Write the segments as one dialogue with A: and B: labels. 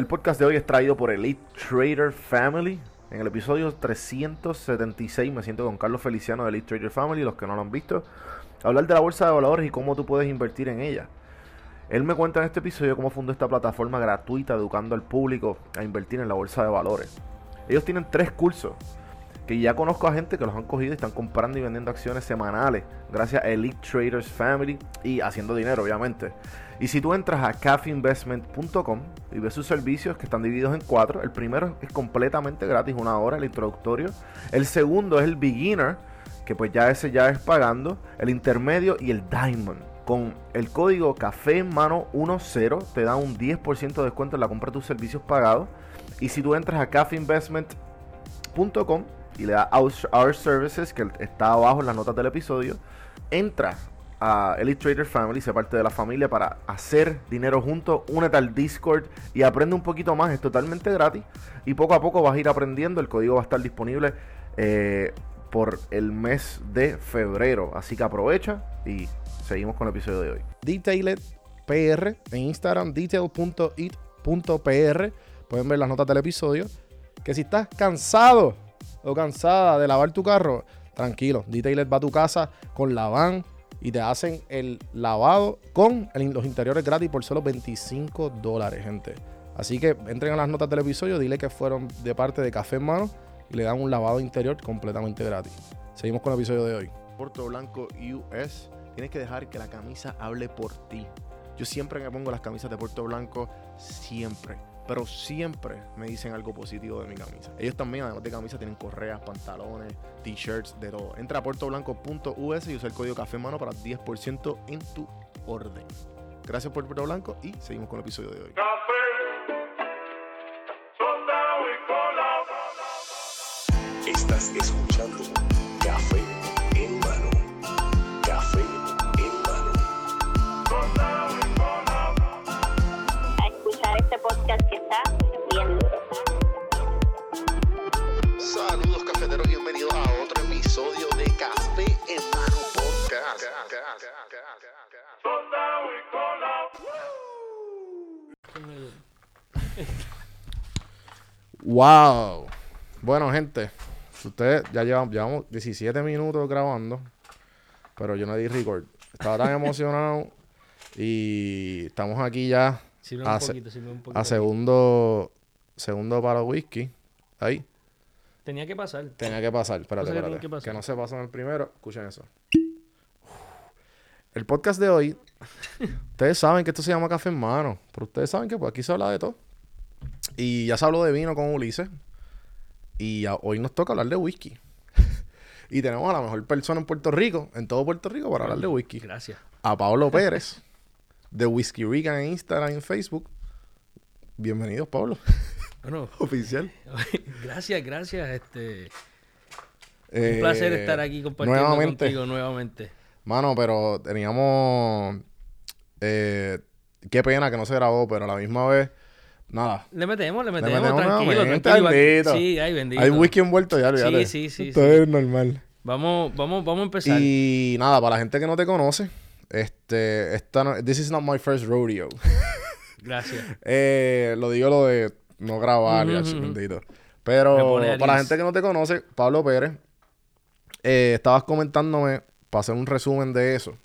A: El podcast de hoy es traído por Elite Trader Family. En el episodio 376 me siento con Carlos Feliciano de Elite Trader Family, los que no lo han visto, hablar de la bolsa de valores y cómo tú puedes invertir en ella. Él me cuenta en este episodio cómo fundó esta plataforma gratuita educando al público a invertir en la bolsa de valores. Ellos tienen tres cursos que ya conozco a gente que los han cogido y están comprando y vendiendo acciones semanales gracias a Elite Traders Family y haciendo dinero, obviamente. Y si tú entras a cafeinvestment.com y ves sus servicios que están divididos en cuatro, el primero es completamente gratis, una hora, el introductorio. El segundo es el beginner, que pues ya ese ya es pagando. El intermedio y el diamond. Con el código café en mano 10 te da un 10% de descuento en la compra de tus servicios pagados. Y si tú entras a cafeinvestment.com y le das Our Services, que está abajo en las notas del episodio, entra a Elite Trader Family, se parte de la familia para hacer dinero juntos, únete al Discord y aprende un poquito más, es totalmente gratis y poco a poco vas a ir aprendiendo, el código va a estar disponible eh, por el mes de febrero, así que aprovecha y seguimos con el episodio de hoy. Detailed PR en Instagram, detail.it.pr, pueden ver las notas del episodio, que si estás cansado o cansada de lavar tu carro, tranquilo, Detailed va a tu casa con la van y te hacen el lavado con los interiores gratis por solo 25 dólares, gente. Así que entren a las notas del episodio, dile que fueron de parte de Café en Mano y le dan un lavado interior completamente gratis. Seguimos con el episodio de hoy. Puerto Blanco US, tienes que dejar que la camisa hable por ti. Yo siempre me pongo las camisas de Puerto Blanco, siempre pero siempre me dicen algo positivo de mi camisa. Ellos también, además de camisa, tienen correas, pantalones, t-shirts, de todo. Entra a puertoblanco.us y usa el código Café Mano para 10% en tu orden. Gracias por Puerto Blanco y seguimos con el episodio de hoy.
B: Estás escuchando Café en mano. Café en mano.
C: A escuchar este podcast
B: Saludos cafeteros, bienvenidos a otro episodio de Café en mano podcast.
A: Wow. Bueno, gente, ustedes ya llevan, llevamos 17 minutos grabando, pero yo no di record. Estaba tan emocionado y estamos aquí ya
D: Sirve
A: a,
D: un
A: se-
D: poquito, sirve un poquito.
A: a segundo segundo para whisky. Ahí.
D: Tenía que pasar.
A: Tenía que pasar. Espérate,
D: que
A: espérate.
D: tienen que pasar.
A: Que no se pasó en el primero. Escuchen eso. El podcast de hoy. ustedes saben que esto se llama Café en Mano. Pero ustedes saben que pues, aquí se habla de todo. Y ya se habló de vino con Ulises. Y a- hoy nos toca hablar de whisky. y tenemos a la mejor persona en Puerto Rico, en todo Puerto Rico, para hablar de whisky.
D: Gracias.
A: A Pablo Pérez, de Whisky Rican en Instagram y en Facebook. Bienvenidos, Pablo.
D: Bueno,
A: Oficial.
D: gracias, gracias. Este,
A: Eh,
D: un placer estar aquí compartiendo
A: nuevamente.
D: contigo nuevamente.
A: Mano, pero teníamos. eh, qué pena que no se grabó, pero a la misma vez. Nada.
D: Le metemos, le
A: Le
D: metemos,
A: metemos
D: tranquilo, tranquilo.
A: bendito.
D: Sí, ay, bendito.
A: Hay whisky envuelto ya, olvídate.
D: sí, sí,
A: Esto
D: sí.
A: es normal.
D: Vamos, vamos, vamos a empezar.
A: Y nada, para la gente que no te conoce, este. Esta no- this is not my first rodeo.
D: Gracias.
A: Eh, lo digo lo de no grabar, ya,
D: ujú.
A: bendito.
D: Me
A: Pero para la gente que no te conoce, Pablo Pérez, eh, estabas comentándome, para hacer un resumen de eso,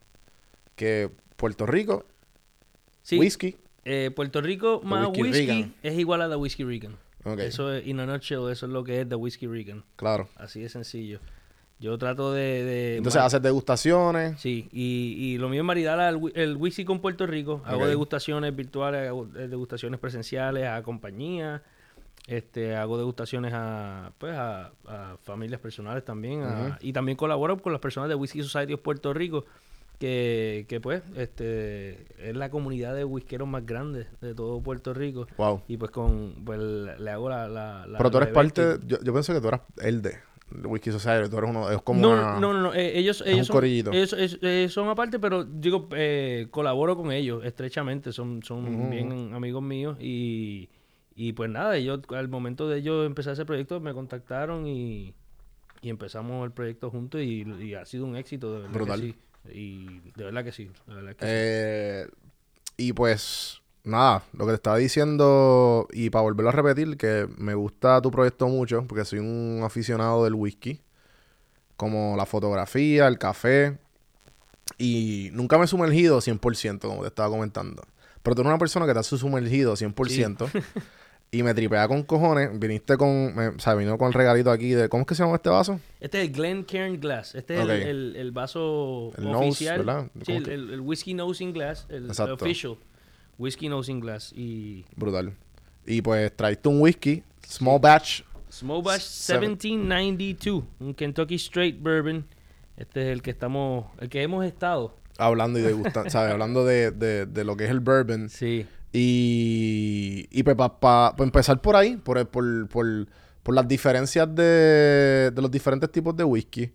A: que Puerto Rico,
D: Sí,
A: whisky,
D: eh, Puerto Rico más
A: Whisky
D: whisky, es igual a The Whisky Rican.
A: Ok.
D: Eso es, in a nutshell, eso es lo que es The Whisky Rican.
A: claro.
D: Así de sencillo. Yo trato de... de
A: Entonces haces degustaciones.
D: Sí, y, y lo mío es maridar al el whisky con Puerto Rico. Hago degustaciones virtuales, hago eh, degustaciones presenciales a compañías. Este, hago degustaciones a, pues, a, a familias personales también. a- y también colaboro con las personas de Whisky Society of Puerto Rico, que, que pues este, es la comunidad de whiskeros más grande de todo Puerto Rico.
A: Wow.
D: Y pues con pues le hago la... la, la-
A: Pero tú eres parte, yo, yo pensé que tú eras el de Whisky Society, tú eres uno, es como
D: No,
A: una-
D: no, no, no, eh, ellos,
A: un
D: ellos, son,
A: corillito.
D: ellos, ellos- ellos son aparte, pero digo, eh, colaboro con ellos estrechamente, son, son
A: Ujú.
D: bien amigos míos y, y pues nada, ellos al momento de ellos empezar ese proyecto me contactaron y, y empezamos el proyecto juntos y, y ha sido un éxito, de verdad
A: Brutal.
D: que sí. Y de verdad que sí, de verdad que sí.
A: Eh, y pues, nada, lo que te estaba diciendo, y para volverlo a repetir, que me gusta tu proyecto mucho, porque soy un aficionado del whisky, como la fotografía, el café, y nunca me he sumergido 100%, como te estaba comentando. Pero tú eres una persona que te has sumergido 100%. Y me tripea con cojones. Viniste con... me- o sea, vino con el regalito aquí de... ¿Cómo es que se llama este vaso?
D: Este es el Glencairn Glass. Este es el, el- el vaso
A: El nose,
D: oficial.
A: ¿verdad?
D: Sí,
A: ¿Cómo
D: el, el- Whiskey Nosing Glass. El, el
A: Exacto.
D: official. Whiskey Nosing Glass. Y
A: Brutal. Y pues traiste un whisky, small batch.
D: Small Batch
A: Seven-
D: 1792. Un Kentucky Straight Bourbon. Este es el que estamos... El que hemos estado.
A: Hablando y degustando, ¿sabes? Hablando de, de, de lo que es el bourbon.
D: Sí.
A: Y, y pues para empezar por ahí, por, por, por, por las diferencias de, de los diferentes tipos de whisky.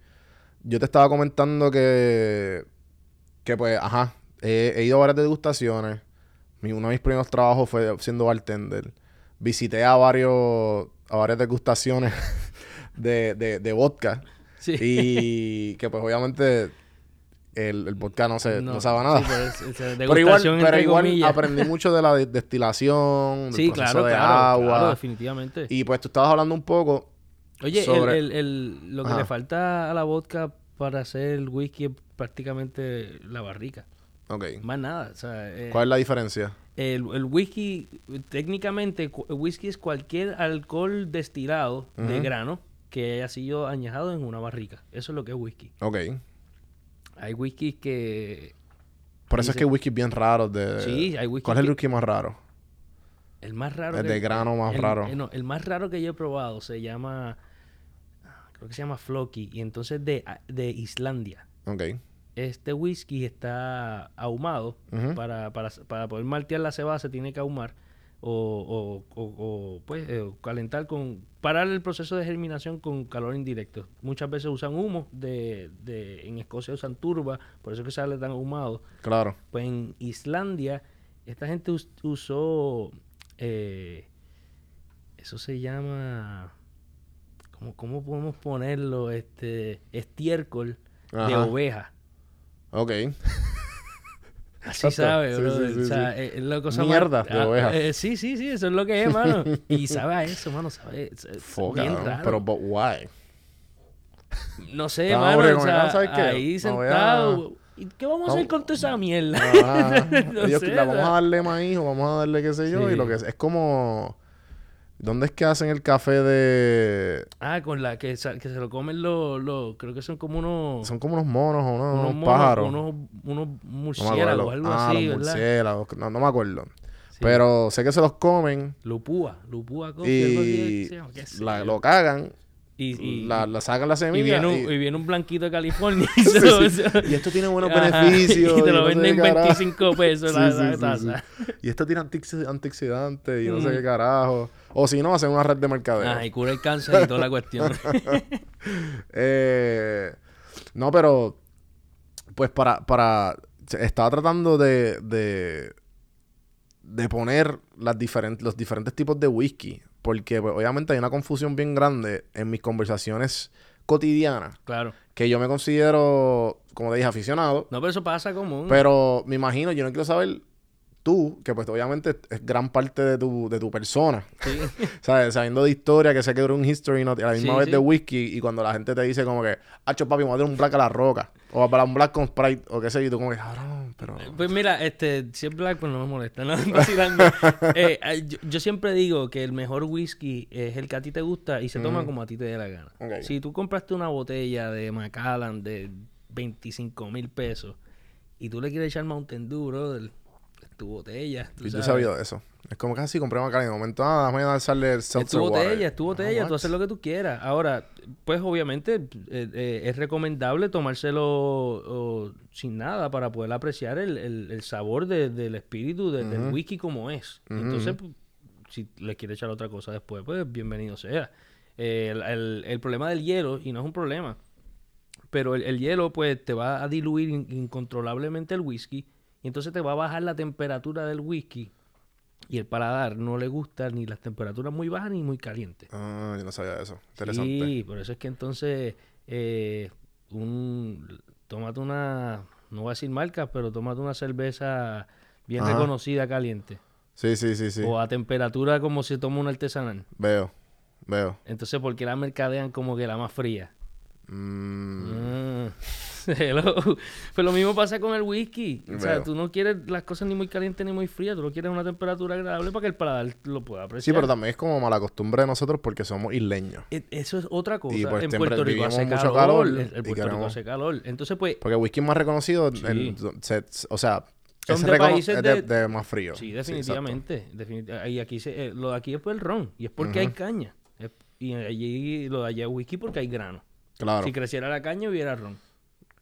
A: Yo te estaba comentando que, que pues, ajá, he, he ido a varias degustaciones. Mi- uno de mis primeros trabajos fue siendo bartender. Visité a varios, a varias degustaciones de, de, de vodka.
D: Sí.
A: Y que pues obviamente el, el vodka no, se, no, sabe a nada.
D: sí, pero es-
A: Pero igual, pero igual aprendí mucho de la de- destilación, del
D: Sí,
A: proceso
D: claro,
A: de
D: claro,
A: agua.
D: claro, definitivamente.
A: y pues tú estabas hablando un poco.
D: Oye, el-
A: sobre-
D: el, el- lo que
A: Ajá.
D: le falta a la vodka para hacer el whisky es prácticamente la barrica.
A: Ok.
D: Más nada. O sea, eh,
A: ¿Cuál es la diferencia?
D: el, el whisky, técnicamente, el whisky es cualquier alcohol destilado de grano que haya sido añejado en una barrica. Eso es lo que es whisky.
A: Ok.
D: Hay whiskies que...
A: Por eso es que hay whiskies bien raros de...
D: Sí, hay whisky
A: ¿Cuál es el whisky más raro?
D: El más raro
A: El
D: que-
A: de grano más
D: el-
A: raro.
D: eh, no, el más raro que yo he probado se llama... Creo que se llama Floki. Y entonces de, de Islandia.
A: Ok.
D: Este whisky está ahumado. Para, para, para poder maltear la cebada se tiene que ahumar. O, o- o- o, pues eh, calentar con... Parar el proceso de germinación con calor indirecto. Muchas veces usan humo. De, de, en Escocia usan turba. Por eso es que sale tan ahumado.
A: Claro.
D: Pues en Islandia, esta gente us- usó. eh, eso se llama. ¿cómo, ¿Cómo podemos ponerlo? Este. Estiércol de oveja.
A: Ok.
D: Así
A: Exacto.
D: sabe, brother.
A: sí, sí,
D: o sea,
A: sí.
D: eh, es la cosa más-
A: Mierda de oveja.
D: eh, sí, sí, sí, eso es lo que es, mano. y sabe a eso, mano. Sabe, es- es
A: Fuck,
D: bien raro.
A: Pero, but why?
D: no sé,
A: Estaba
D: mano. o sea,
A: ¿sabes qué?
D: ahí sentado. ¿Y qué vamos a hacer con toda esa mierda?
A: Ah,
D: No
A: ellos
D: sé,
A: le vamos a darle maíz o vamos a darle qué sé yo. Y lo que es, es como... ¿Dónde es que hacen el café de...?
D: Ah, con la que, sa- que se lo comen los, los- creo que son como unos,
A: Son como unos monos o unos,
D: unos,
A: unos
D: monos,
A: pájaros.
D: unos, unos
A: No me
D: murciélagos,
A: acuerdo.
D: algo
A: ah,
D: así,
A: los
D: ¿verdad?
A: murciélagos. No, no me acuerdo.
D: Sí.
A: Pero sé que se los comen
D: Lupúa, Lupúa coffee, algo así
A: y
D: que se llama, qué sé
A: la-
D: yo.
A: lo cagan,
D: y, y,
A: la, la sacan la
D: y
A: semilla.
D: viene, un,
A: y-
D: y viene un blanquito de California y,
A: Sí,
D: se-
A: sí.
D: se-
A: Y esto tiene buenos
D: Ajá,
A: beneficios.
D: y te lo
A: no
D: venden
A: carajo.
D: 25 pesos la,
A: Sí,
D: taza.
A: Y esto tiene antioxi- antioxidantes y no sé
D: Mm.
A: qué carajo. O si no, hacen una red de mercadeo.
D: Ajá, y cura el cáncer y toda la cuestión.
A: Eh, no, pero pues para, para estaba tratando de, de, de poner las diferentes, los diferentes tipos de whisky. Porque pues, obviamente hay una confusión bien grande en mis conversaciones cotidianas.
D: claro.
A: Que yo me considero, como te dije, aficionado.
D: No, pero eso pasa común.
A: Pero me imagino, yo no quiero saber tú, que pues obviamente es gran parte de tu, de tu persona.
D: Sí.
A: ¿Sabes? Sabiendo de historia, que sé que era un history note, a la misma
D: Sí,
A: vez
D: sí.
A: de whisky, y cuando la gente te dice como que, hacho papi, me voy a dar un black a la roca. O para un black con Sprite, o qué sé yo, y tú como que, cabrón, pero...
D: Pues mira, este, si es black, pues no me molesta, no. Eh, yo, yo siempre digo que el mejor whisky es el que a ti te gusta y se toma como a ti te dé la gana. Si tú compraste una botella de Macallan de 25 mil pesos y tú le quieres echar Mountain Dew, brother, es tu botella. tú
A: Y tú
D: sabes.
A: sabido de eso. Es como que así compré Macallan en el momento, ah, déjame darle el
D: Es tu
A: seltzer water.
D: botella, es tu botella,
A: Ah,
D: tú haces lo que tú quieras. Ahora, pues obviamente eh, eh, es recomendable tomárselo o, sin nada para poder apreciar el, el- el sabor de- del espíritu de- del whisky como es.
A: Ujú,
D: Entonces,
A: ujú.
D: pues, si le quieres echar otra cosa después, pues bienvenido sea. Eh, el, el- problema del hielo, y no es un problema, pero el, el hielo pues te va a diluir in- incontrolablemente el whisky y entonces te va a bajar la temperatura del whisky y el paladar no le gusta ni las temperaturas muy bajas ni muy calientes.
A: Ah, yo no sabía eso. Interesante.
D: Sí, por eso es que entonces eh, un tómate una, no voy a decir marca, pero tómate una cerveza bien
A: Ajá.
D: reconocida caliente.
A: Sí, sí, sí, sí.
D: o a temperatura como se toma un artesanal.
A: Veo, veo.
D: Entonces, ¿por qué la mercadean como que la más fría?
A: Mm,
D: Mm. Hello. Pues lo mismo pasa con el whisky. O sea, tú no quieres las cosas ni muy calientes ni muy frías. Tú lo quieres a una temperatura agradable para que el paladar lo pueda
A: Sí,
D: apreciar.
A: pero también es como mala costumbre de nosotros porque somos isleños.
D: E- Eso es otra cosa.
A: Y, pues,
D: en Puerto Rico hace
A: mucho
D: calor. El, Puerto Rico hace calor. Entonces, pues,
A: Porque el whisky más reconocido,
D: Sí.
A: el- se- o sea,
D: Son
A: es,
D: de países
A: es de,
D: de-
A: de más frío.
D: sí, definitivamente. y aquí se, eh, lo de aquí es por el ron. Y es porque hay caña. Es- y allí lo de allá es whisky porque hay grano.
A: Claro,
D: Si creciera la caña hubiera ron.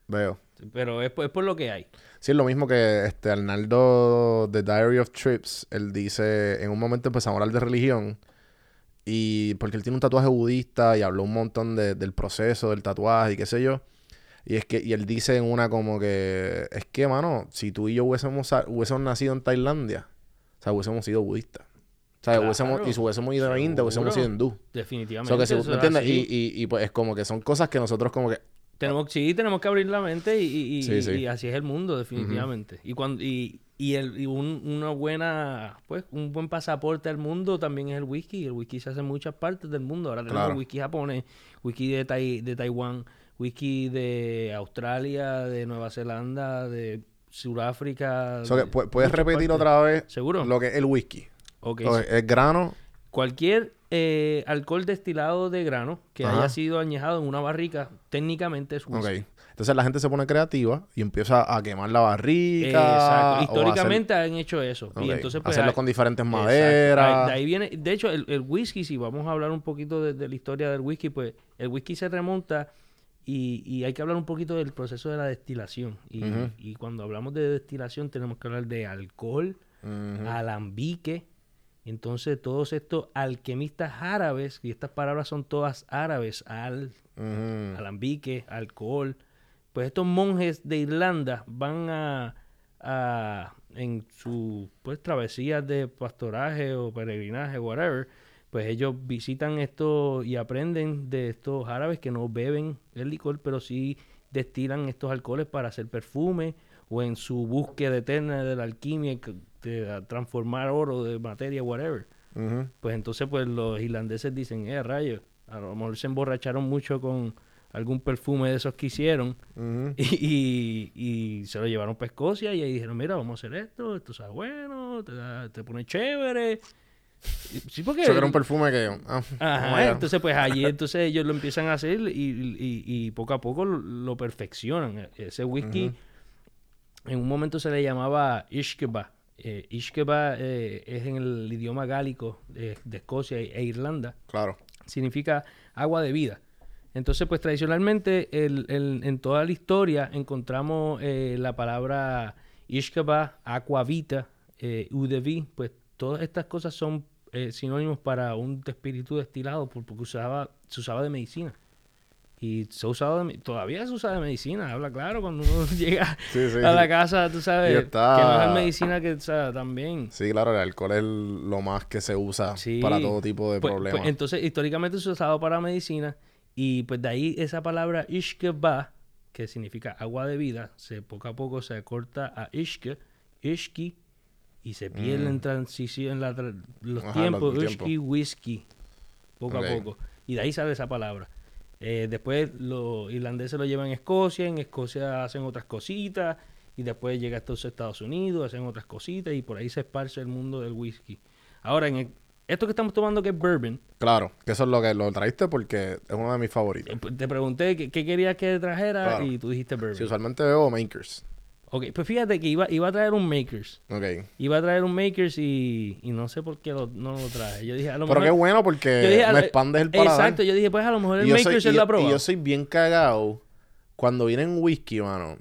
A: Veo.
D: Pero es, por- es por lo que hay.
A: Sí, es lo mismo que este Arnaldo de Diary of Trips. Él dice, en un momento empezamos a hablar de religión. Y porque él tiene un tatuaje budista y habló un montón de- del proceso del tatuaje y qué sé yo. Y es que, y él dice en una como que, es que, mano, si tú y yo hubiésemos, hubiésemos nacido en Tailandia, o sea, hubiésemos sido budistas. O sea,
D: Claro,
A: hubiésemos, y si hubiésemos ido a India, hubiésemos sido hindú.
D: Definitivamente.
A: O sea, que si-
D: eso
A: ¿me
D: es
A: entiendes?
D: así.
A: Y, y, y pues es como que son cosas que nosotros como que...
D: Tenemos, sí, tenemos que abrir la mente y, y- y-
A: Sí, sí.
D: y así es el mundo, definitivamente. Y cuando y, y, el, y un- una buena, pues, un buen pasaporte al mundo también es el whisky. El whisky se hace en muchas partes del mundo. Ahora tenemos
A: Claro.
D: whisky japonés, whisky de, Tai- de Taiwán, whisky de Australia, de Nueva Zelanda, de Sudáfrica.
A: o sea, que
D: de
A: pu- ¿Puedes repetir
D: partes.
A: otra vez
D: ¿Seguro?
A: lo que es el whisky?
D: Ok,
A: O
D: sí.
A: es grano,
D: Cualquier eh, alcohol destilado de grano que
A: Ajá.
D: haya sido añejado en una barrica, técnicamente es whisky.
A: Ok. Entonces la gente se pone creativa y empieza a quemar la barrica.
D: Exacto. Históricamente han hecho eso. Y entonces, pues,
A: hacerlo
D: hay-
A: con diferentes maderas.
D: De ahí viene, de hecho, el, el whisky, si vamos a hablar un poquito de, de la historia del whisky, pues el whisky se remonta y, y hay que hablar un poquito del proceso de la destilación. Y, cuando hablamos de destilación tenemos que hablar de alcohol, alambique. Entonces, todos estos alquimistas árabes, y estas palabras son todas árabes, al, alambique, alcohol. Pues estos monjes de Irlanda van a, a- en su pues travesías de pastoraje o peregrinaje, whatever, pues ellos visitan esto y aprenden de estos árabes que no beben el licor, pero sí destilan estos alcoholes para hacer perfume o en su búsqueda eterna de la alquimia, de transformar oro de materia, whatever. Pues entonces pues los irlandeses dicen, eh, rayos, a lo mejor se emborracharon mucho con algún perfume de esos que hicieron y, y- y se lo llevaron para Escocia y ahí dijeron, mira, vamos a hacer esto, esto está bueno, te, da- te pone chévere. Sí, porque...
A: Eso era un perfume que... ah,
D: Ajá,
A: oh God.
D: entonces pues allí entonces ellos lo empiezan a hacer y, y- poco a poco lo, lo perfeccionan. E- Ese whisky en un momento se le llamaba Ishkeba. Eh, Ishkeba eh, es en el idioma gálico de, de Escocia e Irlanda
A: Claro.
D: significa agua de vida. Entonces, pues tradicionalmente el- el- en toda la historia encontramos eh, la palabra Ishkaba, Aquavita, eh, Udevi, pues todas estas cosas son eh, sinónimos para un espíritu destilado por- porque usaba, se usaba de medicina. Y se ha usado de todavía se usa de medicina, habla claro, cuando uno llega
A: Sí, sí,
D: a la casa, tú sabes, que
A: está-
D: mejor medicina que o sea, también.
A: Sí, claro, el alcohol es lo más que se usa
D: Sí.
A: para todo tipo de
D: Pues-
A: problemas.
D: pues, entonces, históricamente se usaba para medicina y pues de ahí esa palabra ishkeba, que significa agua de vida, se poco a poco se acorta a ishke, ishki, y se pierde en transición en la los
A: Mm. Ajá,
D: tiempos,
A: los tiempos.
D: ishki, whisky, poco a poco. Y de ahí sale esa palabra. Eh, después los irlandeses lo llevan a Escocia, en Escocia hacen otras cositas, y después llega hasta los Estados Unidos, hacen otras cositas, y por ahí se esparce el mundo del whisky. Ahora, en el- esto que estamos tomando que es bourbon,
A: Claro, que eso es lo que lo traíste porque es uno de mis favoritos.
D: eh, te pregunté qué, qué querías que trajera
A: Claro.
D: y tú dijiste bourbon.
A: Sí, usualmente bebo Makers.
D: Ok, pues fíjate que iba, iba a traer un Makers.
A: Ok.
D: Iba a traer un Makers y, y no sé por qué lo- no lo traje. Yo dije, a lo
A: Pero qué bueno
D: yo
A: porque
D: dije, a
A: me
D: lo-
A: expandes el paladar.
D: Exacto, yo dije, pues a lo mejor el
A: Y yo soy-
D: Makers
A: y yo-
D: lo ha
A: Y yo soy bien cagado cuando vienen whisky, mano.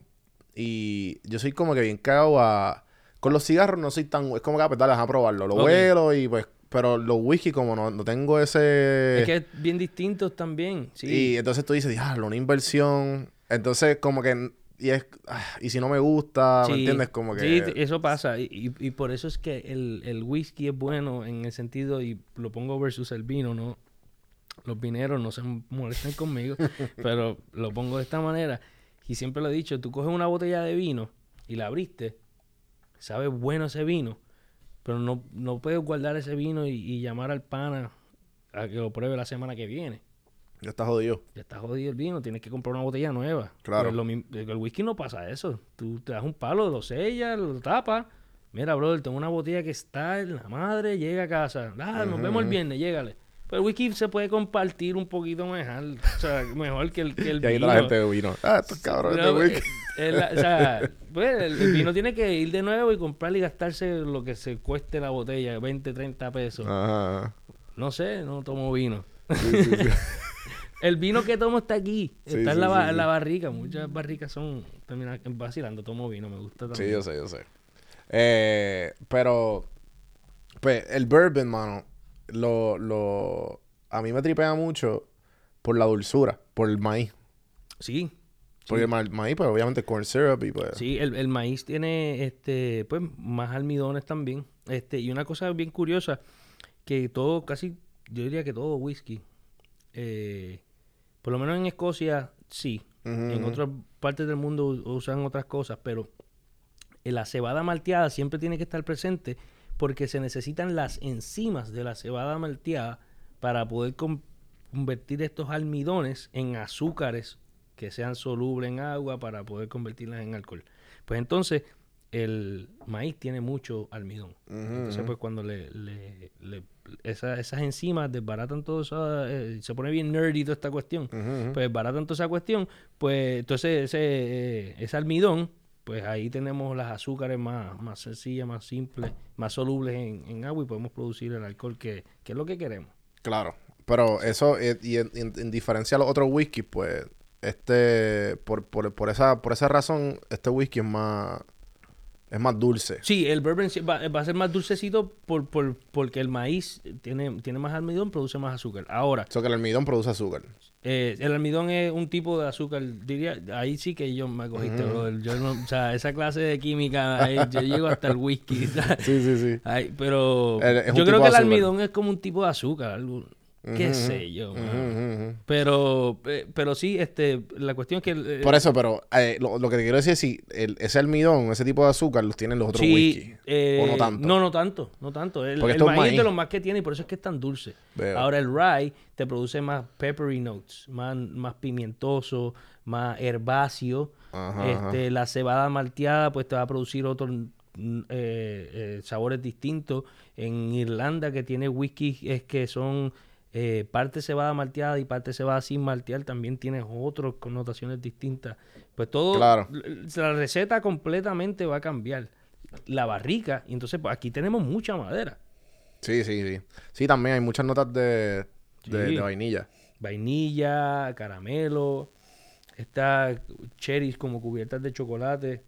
A: Y yo soy como que bien cagado a... Con los cigarros no soy tan... Es como que, ah, pues dale, déjame probarlo. Lo
D: Ok.
A: huelo y pues... Pero los whisky como no, no tengo ese...
D: Es que es bien distintos también. Sí.
A: Y entonces tú dices, diablo, una inversión. Entonces como que... Y es... ah, y si no me gusta, ¿me entiendes? Como que...
D: Sí, eso pasa. Y, y- y por eso es que el, el whisky es bueno en el sentido, y lo pongo versus el vino, ¿no? Los vineros no se molesten conmigo, pero lo pongo de esta manera. Y siempre lo he dicho, tú coges una botella de vino y la abriste, sabe bueno ese vino, Pero no, no puedes guardar ese vino y, y llamar al pana a que lo pruebe la semana que viene.
A: Ya está jodido.
D: Ya está jodido el vino, tienes que comprar una botella nueva.
A: Claro.
D: Pues lo el whisky no pasa eso. Tú te das un palo, lo sellas, lo tapas. Mira, brother, tengo una botella que está en la madre, llega a casa. Ah, nos vemos el viernes, llégale. Pero el whisky se puede compartir un poquito mejor, o sea, mejor que el, que el
A: Y ahí
D: vino.
A: la gente de vino. Ah, estos cabrones de
D: No,
A: whisky.
D: eh, el- o sea, pues, el, vino tiene que ir de nuevo y comprar y gastarse lo que se cueste la botella, 20, 30 pesos.
A: Ajá, ajá.
D: No sé, no tomo vino.
A: Sí, sí, sí.
D: El vino que tomo está aquí,
A: Sí,
D: está en la,
A: sí,
D: en la barrica. Muchas barricas son terminan vacilando, tomo vino, me gusta también.
A: Sí, yo sé, yo sé. Eh, pero, pues, el bourbon, mano, lo, lo, a mí me tripea mucho por la dulzura, por el maíz.
D: Sí,
A: Porque el ma- maíz, pues, obviamente, corn syrup y pues...
D: sí, el, el maíz tiene este, pues, más almidones también. Este, y una cosa bien curiosa, que todo, casi, yo diría que todo whisky, eh, por lo menos en Escocia, sí. En otras partes del mundo usan otras cosas, pero la cebada malteada siempre tiene que estar presente porque se necesitan las enzimas de la cebada malteada para poder con- convertir estos almidones en azúcares que sean solubles en agua para poder convertirlas en alcohol. Pues entonces el maíz tiene mucho almidón. Entonces pues cuando le, le- le- esa- esas enzimas desbaratan todo eso, eh, se pone bien nerdy toda esta cuestión pues baratan toda esa cuestión, pues entonces ese, eh, ese almidón, pues ahí tenemos las azúcares más, más sencillas, más simples, más solubles en, en agua y podemos producir el alcohol que, que es lo que queremos.
A: Claro. Pero eso, eh, y en, en- en diferencia a los otros whisky, pues, este, por, por, por esa, por esa razón, este whisky es más, es más dulce.
D: Sí, el bourbon va, va a ser más dulcecito por, por, porque el maíz tiene, tiene más almidón, produce más azúcar. Ahora,
A: Eso que el almidón produce azúcar.
D: eh, el almidón es un tipo de azúcar, diría, ahí sí que yo me cogiste, brother. Yo no, o sea, esa clase de química, ahí yo llego hasta el whisky. ¿sabes?
A: Sí, sí, sí.
D: Ay, pero
A: El-
D: yo creo que el almidón es como un tipo de azúcar, algo, qué sé yo. Pero, eh, pero sí, este, la cuestión es que el-
A: Por eso, pero eh, lo, lo que te quiero decir es si el- ese almidón, ese tipo de azúcar, los tienen los otros
D: sí,
A: whisky.
D: eh,
A: o no tanto.
D: No, no tanto, no tanto. El,
A: Porque
D: el
A: es
D: maíz, es
A: maíz.
D: de los más que tiene y por eso es que es tan dulce.
A: Veo.
D: Ahora el rye te produce más peppery notes, más, más pimientoso, más herbáceo.
A: Ajá,
D: este, La cebada malteada pues te va a producir otros mm, eh, eh, sabores distintos. En Irlanda que tiene whisky es que son eh, parte cebada malteada y parte cebada sin maltear, también tienes otras connotaciones distintas. Pues todo,
A: Claro.
D: la receta completamente va a cambiar. La barrica, y entonces pues, aquí tenemos mucha madera.
A: Sí, sí, sí. Sí, también hay muchas notas de, de,
D: Sí.
A: de vainilla.
D: Vainilla, caramelo, está cherries como cubiertas de chocolate.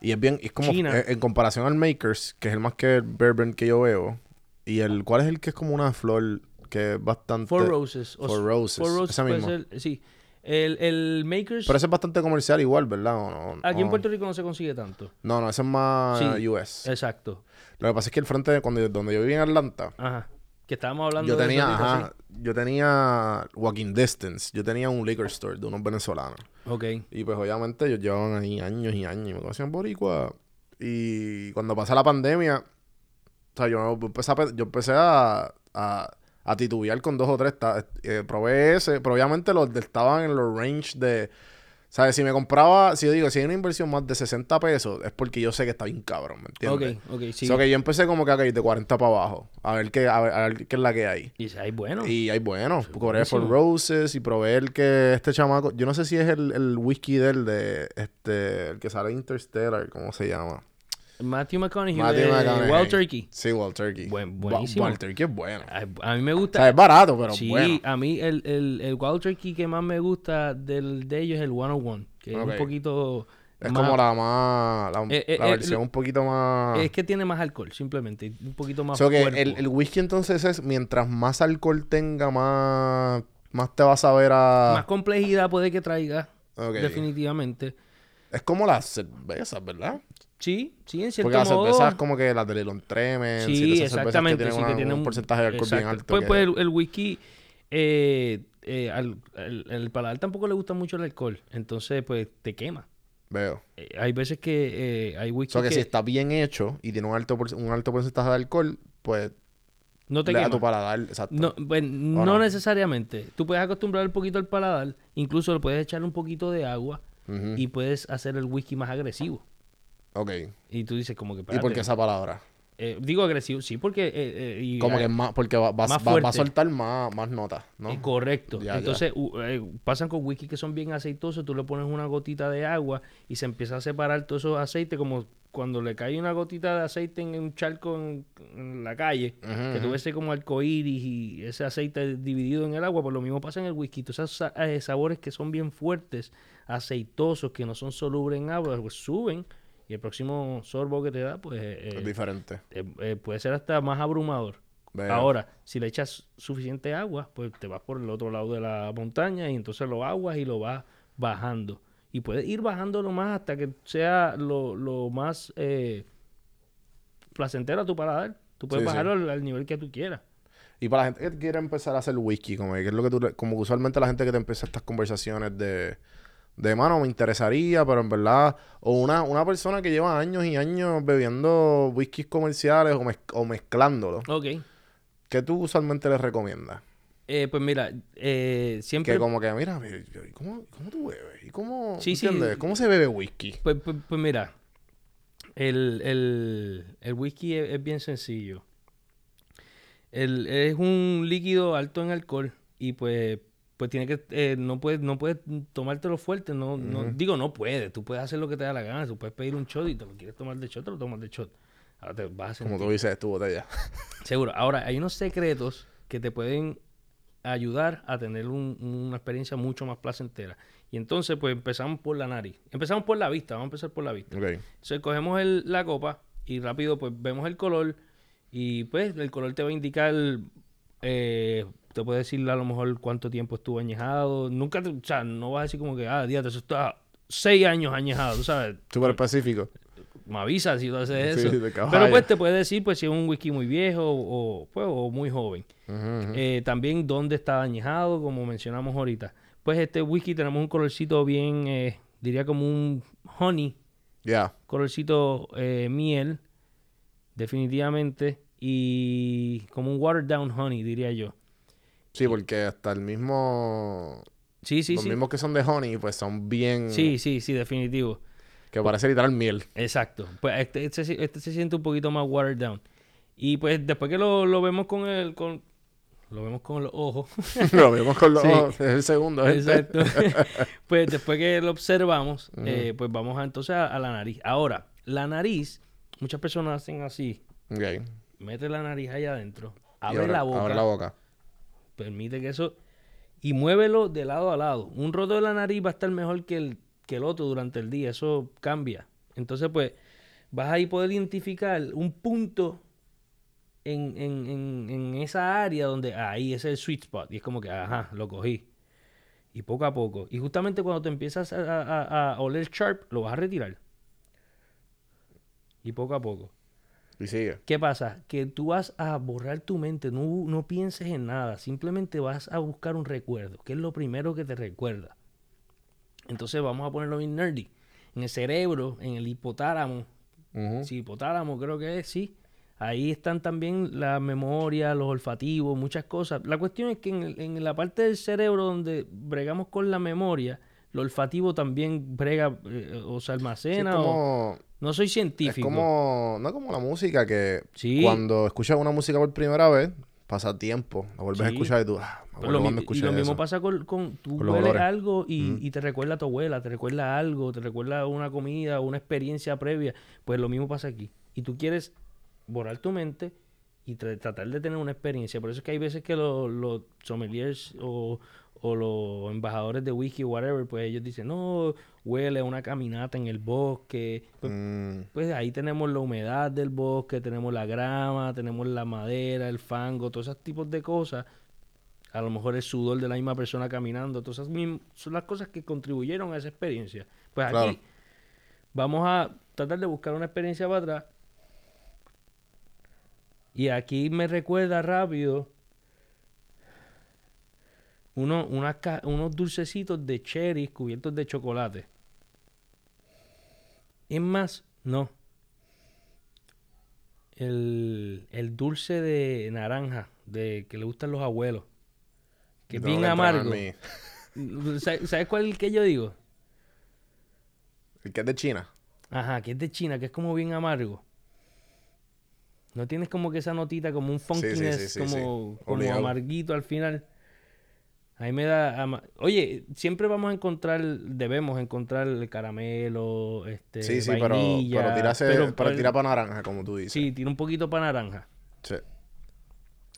A: Y es bien, es como
D: China.
A: eh, en comparación al Makers, que es el más que el bourbon que yo veo. Y el, ¿cuál es el que es como una flor que es bastante.
D: Four Roses.
A: Four Roses,
D: Four
A: mismo.
D: ser- sí. El, el Makers,
A: Pero ese es bastante comercial igual, ¿verdad?
D: Aquí en. Puerto Rico no se consigue tanto.
A: No, no, ese es más
D: Sí.
A: US.
D: Exacto.
A: Lo que pasa es que el frente de cuando, donde yo vivía en Atlanta,
D: Ajá. Que estábamos hablando
A: yo
D: de
A: tenía, ajá, yo tenía walking distance, yo tenía un liquor store de unos venezolanos.
D: Ok.
A: Y pues obviamente ellos llevaban ahí años y años y me conocían boricua. Y cuando pasó la pandemia, o sea, yo empecé a, yo empecé a, a, a titubear con dos o tres. eh, probé ese, pero obviamente los de- estaban en los range de... ¿Sabes? Si me compraba, si yo digo, si hay una inversión más de 60 pesos, es porque yo sé que está bien cabrón, ¿me entiendes?
D: Ok, ok, sí.
A: So que yo empecé como que ok, de 40 para abajo. A ver qué, a ver, a ver qué es la que hay.
D: Y ahí, bueno.
A: Y hay buenos. Probé
D: buenísimo.
A: For Roses y probé el que este chamaco. Yo no sé si es el, el whisky del de este. El que sale Interstellar, ¿cómo se llama?
D: Matthew McConaughey.
A: Matthew McConaughey.
D: Wild Turkey.
A: Sí, Wild Turkey.
D: Buen- buenísimo.
A: Wild Turkey es bueno.
D: A, a mí me
A: O
D: gusta.
A: sea, es barato, pero
D: sí,
A: bueno.
D: a mí el, el, el Wild Turkey que más me gusta del, de ellos es el 101. Que es un poquito.
A: Es
D: más-
A: como la más. La,
D: Eh, eh,
A: la
D: eh,
A: versión un poquito más.
D: Es que tiene más alcohol, simplemente. Un poquito más
A: O sea, que el, el whisky entonces es mientras más alcohol tenga, más. Más te vas a ver a.
D: Más complejidad puede que traiga, definitivamente.
A: Es como las cervezas, ¿verdad?
D: Sí, sí, en cierto
A: Porque las
D: modo.
A: cervezas como que las de Lelon Tremens y
D: Sí, exactamente.
A: que
D: sí,
A: tienen
D: que
A: una-
D: tiene
A: un porcentaje de alcohol bien
D: exacto.
A: alto.
D: Pues,
A: que-
D: pues el, el whisky, eh, eh, al, el paladar tampoco le gusta mucho el alcohol. Entonces, pues te quema.
A: Veo.
D: Eh, hay veces que eh, hay
A: O
D: whisky
A: sea que,
D: que
A: si está bien hecho y tiene un alto, un alto porcentaje de alcohol, pues
D: no te
A: le da
D: quema.
A: tu paladar. Exacto.
D: No, pues, no,
A: no?
D: necesariamente. Tú puedes acostumbrar un poquito al paladar, incluso le puedes echar un poquito de agua y puedes hacer el whisky más agresivo.
A: Ok.
D: Y tú dices como que...
A: ¿Y por qué esa palabra?
D: eh, digo agresivo, sí, porque... eh, eh, y
A: Como que más, porque va, va-
D: más
A: va- va a soltar más, más notas, ¿no?
D: Eh, correcto.
A: Ya.
D: Entonces, u- eh, pasan con whisky que son bien aceitosos, tú le pones una gotita de agua y se empieza a separar todos esos aceites, como cuando le cae una gotita de aceite en un charco en, en la calle, que tú ves ese como arcoíris y ese aceite dividido en el agua, pues lo mismo pasa en el whisky. Esos sa- eh, sabores que son bien fuertes, aceitosos, que no son solubles en agua, pues suben y el próximo sorbo que te da, pues eh,
A: Es diferente.
D: eh, eh, puede ser hasta más abrumador.
A: Veo.
D: Ahora, si le echas suficiente agua, pues te vas por el otro lado de la montaña y entonces lo aguas y lo vas bajando. Y puedes ir bajándolo más hasta que sea lo, lo más eh, placentero a tu paladar. Tú puedes
A: Sí, sí.
D: bajarlo al, al nivel que tú quieras.
A: Y para la gente que quiere empezar a hacer whisky, como que es lo que tú, como usualmente la gente que te empieza estas conversaciones de, de mano, me interesaría, pero en verdad, o una, una persona que lleva años y años bebiendo whiskies comerciales o, mez- o mezclándolo,
D: Ok.
A: ¿qué tú usualmente les recomiendas?
D: Eh, pues mira, eh, siempre...
A: Que como que, mira, ¿y ¿cómo, cómo tú bebes? ¿Y cómo,
D: Sí, sí.
A: ¿entiendes? ¿Cómo se bebe whisky?
D: Pues, pues- pues mira, el, el- el whisky es, es bien sencillo. El, es un líquido alto en alcohol y pues, pues tiene que, eh, no puedes, no puedes tomártelo fuerte, no, no, digo no puedes, tú puedes hacer lo que te da la gana, tú puedes pedir un shot y te lo quieres tomar de shot, te lo tomas de shot. Ahora te vas a sentir.
A: Como tú dices, tu botella.
D: Seguro. Ahora, hay unos secretos que te pueden ayudar a tener un- una experiencia mucho más placentera. Y entonces, pues empezamos por la nariz. Empezamos por la vista, vamos a empezar por la vista.
A: Ok.
D: Entonces, cogemos el- la copa y rápido, pues vemos el color. Y pues el color te va a indicar, eh, te puede decir a lo mejor cuánto tiempo estuvo añejado. Nunca, te- o sea, no vas a decir como que, ah, diablo, eso está seis años añejado, tú sabes.
A: Súper específico.
D: Me avisas si tú haces
A: Sí,
D: eso. Pero pues te puede decir pues si es un whisky muy viejo o, pues, o muy joven. Eh, también dónde está añejado, como mencionamos ahorita. Pues este whisky tenemos un colorcito bien, eh, diría como un honey,
A: Ya.
D: colorcito eh, miel, definitivamente, y como un watered down honey, diría yo.
A: Sí, porque hasta el mismo...
D: Sí, sí,
A: los
D: sí.
A: mismos que son de honey, pues son bien...
D: Sí, sí, sí, definitivo.
A: Que parece literal miel.
D: Exacto. Pues este, este, se- este se siente un poquito más watered down. Y pues después que lo, lo vemos con el, con, lo vemos con los ojos.
A: Lo vemos con los
D: Sí.
A: ojos. Es el segundo. gente.
D: Exacto. pues después que lo observamos, eh, pues vamos a, entonces a, a la nariz. Ahora, la nariz, muchas personas hacen así.
A: Ok.
D: Mete la nariz allá adentro, abre
A: ahora-
D: la boca,
A: Abre la boca.
D: Permite que eso... Y muévelo de lado a lado. Un roto de la nariz va a estar mejor que el, que el otro durante el día. Eso cambia. Entonces, pues, vas a ahí poder identificar un punto en, en, en, en esa área donde ahí es el sweet spot. Y es como que, ajá, lo cogí. Y poco a poco. Y justamente cuando te empiezas a, a- a oler sharp, lo vas a retirar. Y poco a poco.
A: Y sigue.
D: ¿Qué pasa? Que tú vas a borrar tu mente, no, no pienses en nada, simplemente vas a buscar un recuerdo, que es lo primero que te recuerda. Entonces vamos a ponerlo bien nerdy. En el cerebro, en el hipotálamo,
A: Ujú.
D: sí, hipotálamo creo que es, sí. Ahí están también la memoria, los olfativos, muchas cosas. La cuestión es que en la parte del cerebro donde bregamos con la memoria, lo olfativo también brega eh, o se
A: Sí, es
D: almacena. o-. No soy
A: Es
D: científico.
A: como... No como la música que...
D: Sí.
A: Cuando escuchas una música por primera vez, pasa tiempo. La vuelves a escuchar y tú... Ah,
D: lo, mi- y lo mismo pasa con, con tú
A: Con
D: hueles algo y, y te recuerda a tu abuela, te recuerda algo, te recuerda una comida, una experiencia previa. Pues lo mismo pasa aquí. Y tú quieres borrar tu mente y tra- tratar de tener una experiencia. Por eso es que hay veces que los, los sommeliers o, o los embajadores de whisky, whatever, pues ellos dicen, no, huele a una caminata en el bosque. Pues,
A: Mm,
D: pues ahí tenemos la humedad del bosque, tenemos la grama, tenemos la madera, el fango, todos esos tipos de cosas. A lo mejor el sudor de la misma persona caminando, todas esas mism- son las cosas que contribuyeron a esa experiencia. Pues aquí vamos a tratar de buscar una experiencia para atrás. Y aquí me recuerda rápido uno, unas unos dulcecitos de cherry cubiertos de chocolate. Es más, no. El, el dulce de naranja de que le gustan los abuelos. Que es bien amargo. ¿Sabes cuál es el que yo digo?
A: El que es de China.
D: Ajá, que es de China, que es como bien amargo. No tienes como que esa notita, como un funkiness,
A: sí, sí,
D: como,
A: sí.
D: como amarguito al final. Ahí me da... ama- Oye, siempre vamos a encontrar, debemos encontrar el caramelo, este,
A: Sí, sí, pero,
D: vainilla,
A: pero, tira,
D: pero-
A: pero
D: pero-
A: tira para naranja, como tú dices.
D: Sí, tiene un poquito para naranja.
A: Sí.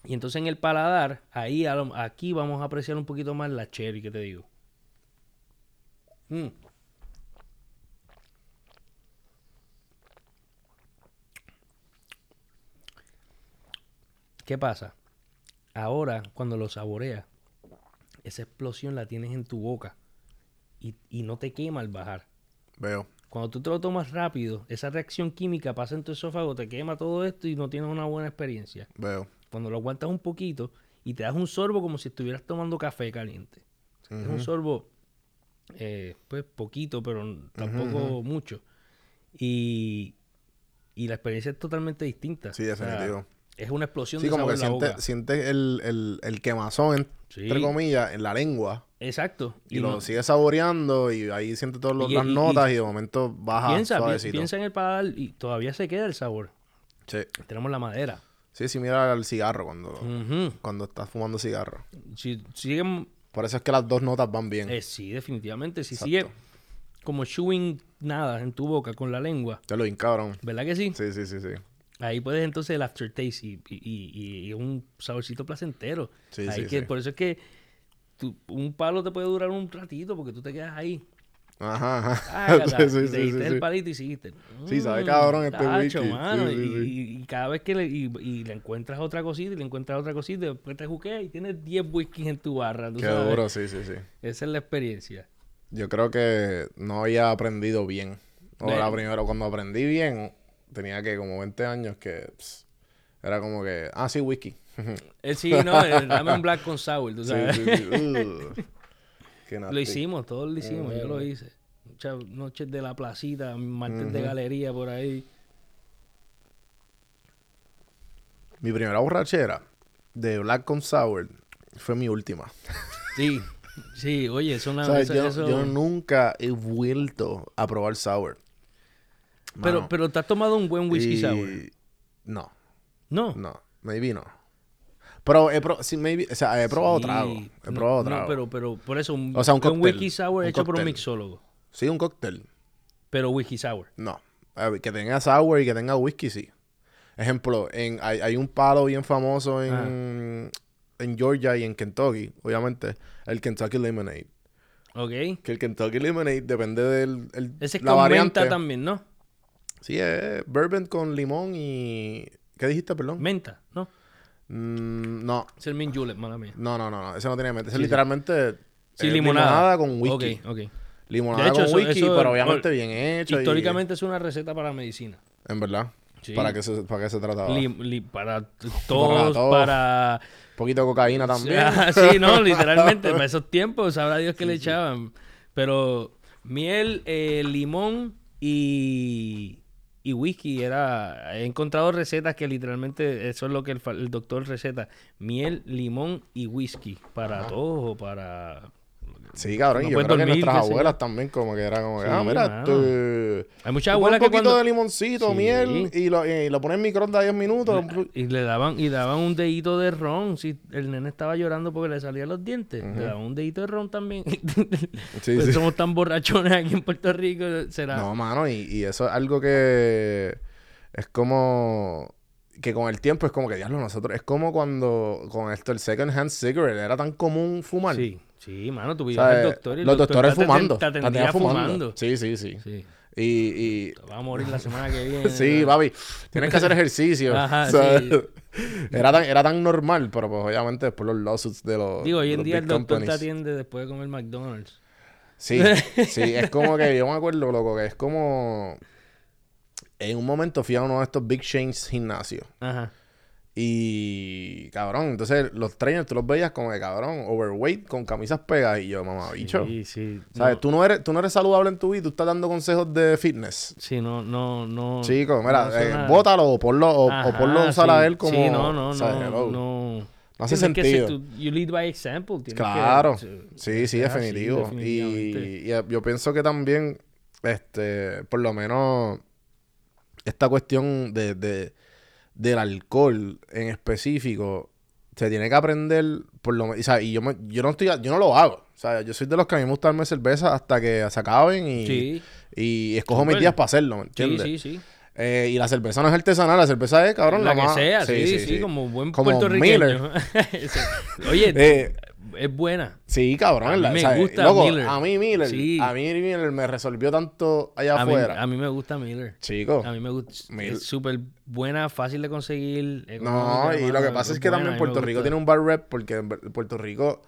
D: Y entonces en el paladar, ahí a aquí vamos a apreciar un poquito más la cherry que te digo. Mm. ¿Qué pasa? Ahora, cuando lo saboreas, esa explosión la tienes en tu boca y, y no te quema al bajar.
A: Veo.
D: Cuando tú te lo tomas rápido, esa reacción química pasa en tu esófago, te quema todo esto y no tienes una buena experiencia.
A: Veo.
D: Cuando lo aguantas un poquito y te das un sorbo como si estuvieras tomando café caliente. Es un sorbo, eh, pues poquito, pero tampoco mucho. Y, y la experiencia es totalmente distinta.
A: Sí,
D: O sea,
A: definitivo.
D: es una explosión
A: Sí,
D: de
A: como
D: sabor
A: que
D: en la boca.
A: sientes siente el, el, el quemazón,
D: Sí.
A: entre comillas, en la lengua.
D: Exacto.
A: Y,
D: no-
A: lo sigues saboreando y ahí sientes todas las
D: y-
A: notas y, de momento baja
D: piensa, pi-
A: suavecito.
D: piensa en el paladar y todavía se queda el sabor.
A: Sí.
D: Tenemos la madera.
A: Sí, sí, mira al cigarro cuando, cuando estás fumando cigarro.
D: Si siguen
A: Por eso es que las dos notas van bien.
D: Eh, sí, definitivamente. Si
A: Exacto.
D: sigue como chewing nada en tu boca con la lengua,
A: Te lo bien cabrón.
D: ¿verdad que sí?
A: Sí, sí, sí, sí.
D: Ahí puedes entonces el aftertaste y, y, y- y un saborcito placentero.
A: Sí,
D: Ahí
A: sí,
D: que,
A: sí.
D: Por eso es que tú- un palo te puede durar un ratito porque tú te quedas ahí.
A: Ajá, ajá.
D: Ágata,
A: sí, sí,
D: te
A: sí,
D: diste el palito y seguiste.
A: Sí, sabe
D: Mm,
A: cabrón este
D: tacho,
A: whisky.
D: mano, y, cada vez que le, y, y le encuentras otra cosita y le encuentras otra cosita, después te juqueas y tienes 10 whiskies en tu barra. tú
A: Qué
D: sabes.
A: duro, sí, sí, sí.
D: Esa es la experiencia.
A: Yo creo que no había aprendido bien. O la primera, cuando aprendí bien, tenía que como 20 años que ps, era como que, ah, sí, whisky.
D: Eh, sí, no, eh, dame un black con sour, tú sabes.
A: sí, sí.
D: Lo hicimos, todos lo hicimos, yo lo hice. Muchas noches de la placita, martes de galería por ahí.
A: Mi primera borrachera de Black con Sour fue mi última.
D: Sí, sí, oye, eso una
A: ¿Sabes?
D: eso-
A: Yo,
D: eso-
A: yo nunca he vuelto a probar Sour.
D: Pero,
A: Mano,
D: pero te has tomado un buen whisky
A: y-
D: sour.
A: No,
D: No.
A: no, maybe no. Pero he, pro- sí, maybe, o sea, he probado
D: Sí,
A: trago. He
D: no,
A: probado
D: no,
A: trago.
D: pero, pero por eso un,
A: O sea, un cóctel,
D: whisky sour
A: un
D: hecho por un mixólogo.
A: Sí, un cóctel.
D: Pero whisky sour.
A: No. Ver, que tenga sour y que tenga whisky, sí. Ejemplo, en, hay, hay un palo bien famoso en, en Georgia y en Kentucky, obviamente, el Kentucky Lemonade.
D: ¿Ok?
A: Que el Kentucky Lemonade depende del el-
D: Ese es
A: la
D: con
A: variante.
D: también, ¿no?
A: Sí, es bourbon con limón y... ¿Qué dijiste, perdón?
D: Menta, ¿no?
A: Mm, no,
D: Es el mint julep, mala mía.
A: no, no, no, no, ese no tiene menta. Ese
D: Sí,
A: es
D: sí.
A: literalmente
D: Sí,
A: eh,
D: limonada.
A: con whisky.
D: Ok, ok.
A: Limonada
D: hecho,
A: con
D: eso-
A: whisky,
D: eso-
A: pero obviamente bien hecho. y-
D: Históricamente es una receta para medicina.
A: en verdad.
D: Sí.
A: ¿Para qué se, para qué se trataba?
D: Li- li- para todos,
A: todo.
D: para...
A: Un poquito de cocaína también.
D: Ah, sí, no, literalmente. Para esos tiempos, sabrá Dios que le echaban. Pero miel, eh, limón y, y whisky era... He encontrado recetas que literalmente eso es lo que el, el doctor receta. Miel, limón y whisky. Para todo, o para...
A: Sí, cabrón. Y yo creo que
D: dormir,
A: nuestras abuelas también como que era como que,
D: Sí,
A: ah, mira,
D: mano.
A: este...
D: Hay muchas
A: tú
D: abuelas que
A: un poquito
D: cuando...
A: de limoncito,
D: Sí.
A: miel, y lo, y lo pones en microondas 10 minutos.
D: Y le daban, y daban un dedito de ron. Si el nene estaba llorando porque le salían los dientes, le daban un dedito de ron también.
A: Sí,
D: Pues
A: sí.
D: Somos tan borrachones aquí en Puerto Rico. Será.
A: No, mano, y, y eso es algo que es como... Que con el tiempo es como que, diablo, nosotros... Es como cuando con esto, el second hand cigarette, era tan común fumar.
D: Sí, sí, mano, tú vivías al doctor y el
A: los
D: doctor
A: doctores
D: te
A: fumando.
D: Te
A: te
D: atendía fumando.
A: Sí, sí, sí.
D: Sí.
A: Y, y
D: Te vas a morir la semana que viene.
A: Sí, papi, tienes que hacer ejercicio.
D: Ajá,
A: O sea,
D: sí.
A: era, tan, era tan normal, pero pues obviamente después los lawsuits de los.
D: Digo, hoy en día el doctor te
A: companies.
D: atiende después de comer McDonald's.
A: Sí, sí, es como que yo me acuerdo, loco, que es como. En un momento fui a uno de estos big chains gimnasios.
D: Ajá.
A: Y, cabrón, entonces los trainers tú los veías como de cabrón, overweight, con camisas pegadas. Y yo, mamá, bicho.
D: Sí, sí.
A: ¿Sabes?
D: No,
A: Tú, no eres, tú no eres saludable en tu vida, tú estás dando consejos de fitness.
D: Sí, no, no, no.
A: Chico, mira,
D: no
A: eh, bótalo o ponlo, o, ponlo a usar a él como.
D: Sí, no, no,
A: ¿sabes?
D: no. No,
A: No hace
D: Tienes que ser
A: sentido.
D: tú- you lead by example. tienes que-
A: Claro,
D: sí,
A: sí, definitivo. y, y, eh, yo pienso que también, este, por lo menos, esta cuestión de, de- del alcohol en específico, se tiene que aprender, por lo menos, o sea, y yo, me- yo no estoy, yo no lo hago. O sea, yo soy de los que a mí me gusta darme cerveza hasta que se acaben y,
D: Sí,
A: y escojo mis días para hacerlo, ¿me
D: sí,
A: entiendes?
D: sí, sí.
A: Eh, y la cerveza no es artesanal, la cerveza es, cabrón,
D: La
A: la,
D: que
A: más-
D: sea, sí, sí, como buen puertorriqueño. Oye,
A: Eh,
D: es buena.
A: Sí, cabrón.
D: A mí
A: la-
D: me
A: ¿sabes?
D: gusta
A: Loco,
D: Miller.
A: A mí Miller.
D: Sí.
A: A mí Miller me resolvió tanto allá
D: A mí,
A: afuera.
D: a mí me gusta Miller.
A: Chico.
D: A mí me gusta.
A: Mil-
D: Es súper buena, fácil de conseguir.
A: No, y lo que pasa es que también Puerto Rico tiene un bar rep porque en Puerto Rico